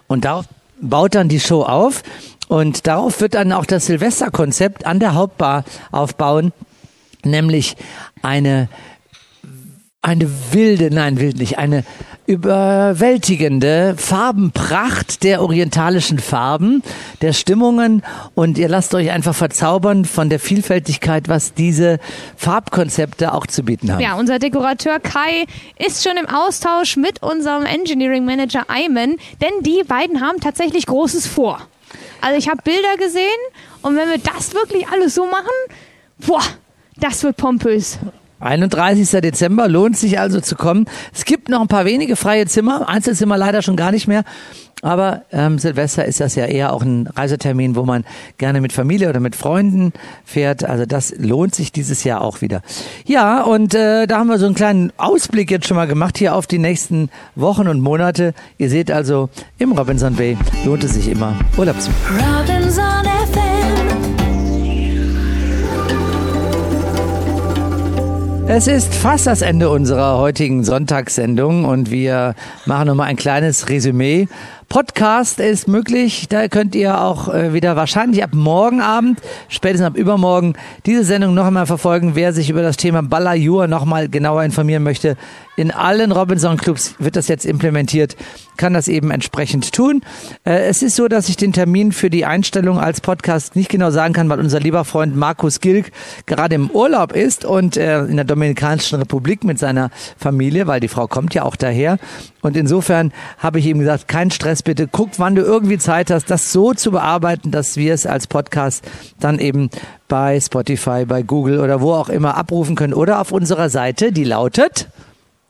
Und darauf baut dann die Show auf. Und darauf wird dann auch das Silvesterkonzept an der Hauptbar aufbauen, nämlich eine eine wilde, nein, wild nicht, eine überwältigende Farbenpracht der orientalischen Farben, der Stimmungen und ihr lasst euch einfach verzaubern von der Vielfältigkeit, was diese Farbkonzepte auch zu bieten haben. Ja, unser Dekorateur Kai ist schon im Austausch mit unserem Engineering Manager Ayman, denn die beiden haben tatsächlich Großes vor. Also ich habe Bilder gesehen und wenn wir das wirklich alles so machen, boah, das wird pompös. 31. Dezember lohnt sich also zu kommen. Es gibt noch ein paar wenige freie Zimmer, Einzelzimmer leider schon gar nicht mehr. Aber ähm, Silvester ist das ja eher auch ein Reisetermin, wo man gerne mit Familie oder mit Freunden fährt. Also das lohnt sich dieses Jahr auch wieder. Ja, und äh, da haben wir so einen kleinen Ausblick jetzt schon mal gemacht hier auf die nächsten Wochen und Monate. Ihr seht also, im Robinson Bay lohnt es sich immer, Urlaub zu machen. Es ist fast das Ende unserer heutigen Sonntagssendung und wir machen nochmal ein kleines Resümee. Podcast ist möglich, da könnt ihr auch äh, wieder wahrscheinlich ab morgen Abend, spätestens ab übermorgen, diese Sendung noch einmal verfolgen. Wer sich über das Thema Balajur noch mal genauer informieren möchte, in allen Robinson-Clubs wird das jetzt implementiert, kann das eben entsprechend tun. Äh, es ist so, dass ich den Termin für die Einstellung als Podcast nicht genau sagen kann, weil unser lieber Freund Markus Gilk gerade im Urlaub ist und äh, in der Dominikanischen Republik mit seiner Familie, weil die Frau kommt ja auch daher. Und insofern habe ich ihm gesagt, kein Stress bitte, guck, wann du irgendwie Zeit hast, das so zu bearbeiten, dass wir es als Podcast dann eben bei Spotify, bei Google oder wo auch immer abrufen können oder auf unserer Seite, die lautet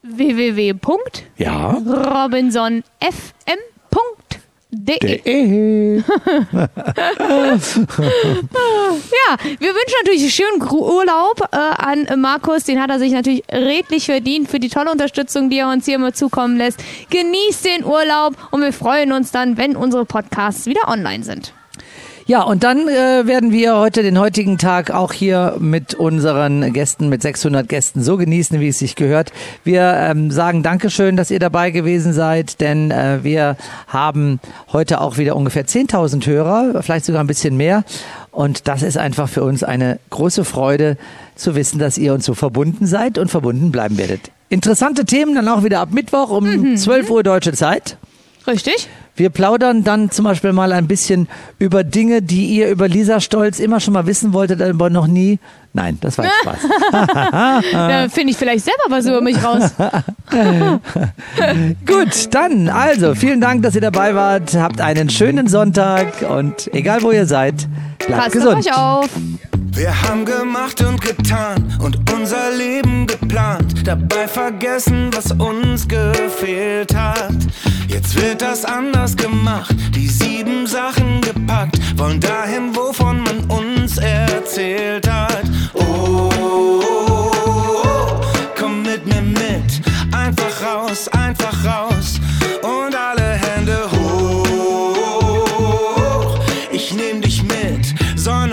www.robinsonfm.de [LAUGHS] ja. Wir wünschen natürlich schönen Gru- Urlaub äh, an Markus. Den hat er sich natürlich redlich verdient für die tolle Unterstützung, die er uns hier immer zukommen lässt. Genießt den Urlaub und wir freuen uns dann, wenn unsere Podcasts wieder online sind. Ja, und dann äh, werden wir heute den heutigen Tag auch hier mit unseren Gästen, mit 600 Gästen so genießen, wie es sich gehört. Wir ähm, sagen Dankeschön, dass ihr dabei gewesen seid, denn äh, wir haben heute auch wieder ungefähr 10.000 Hörer, vielleicht sogar ein bisschen mehr. Und das ist einfach für uns eine große Freude zu wissen, dass ihr uns so verbunden seid und verbunden bleiben werdet. Interessante Themen dann auch wieder ab Mittwoch um 12 Uhr deutsche Zeit. Richtig? Wir plaudern dann zum Beispiel mal ein bisschen über Dinge, die ihr über Lisa Stolz immer schon mal wissen wolltet, aber noch nie. Nein, das war Spaß. [LAUGHS] Da finde ich vielleicht selber was über mich raus. [LAUGHS] Gut, dann also vielen Dank, dass ihr dabei wart. Habt einen schönen Sonntag und egal wo ihr seid, bleibt Passt auf gesund. euch auf. Wir haben gemacht und getan und unser Leben geplant, dabei vergessen, was uns gefehlt hat. Jetzt wird das anders gemacht, die sieben Sachen gepackt, wollen dahin, wovon man uns erzählt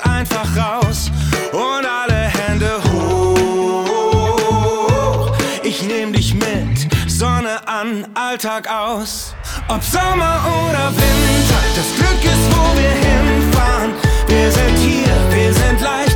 einfach raus, einfach raus und alle Hände hoch. Ich nehm dich mit, Sonne an, all Alltag aus. Ob Sommer oder Winter, das Glück ist, wo wir hinfahren. Wir sind hier, wir sind leicht,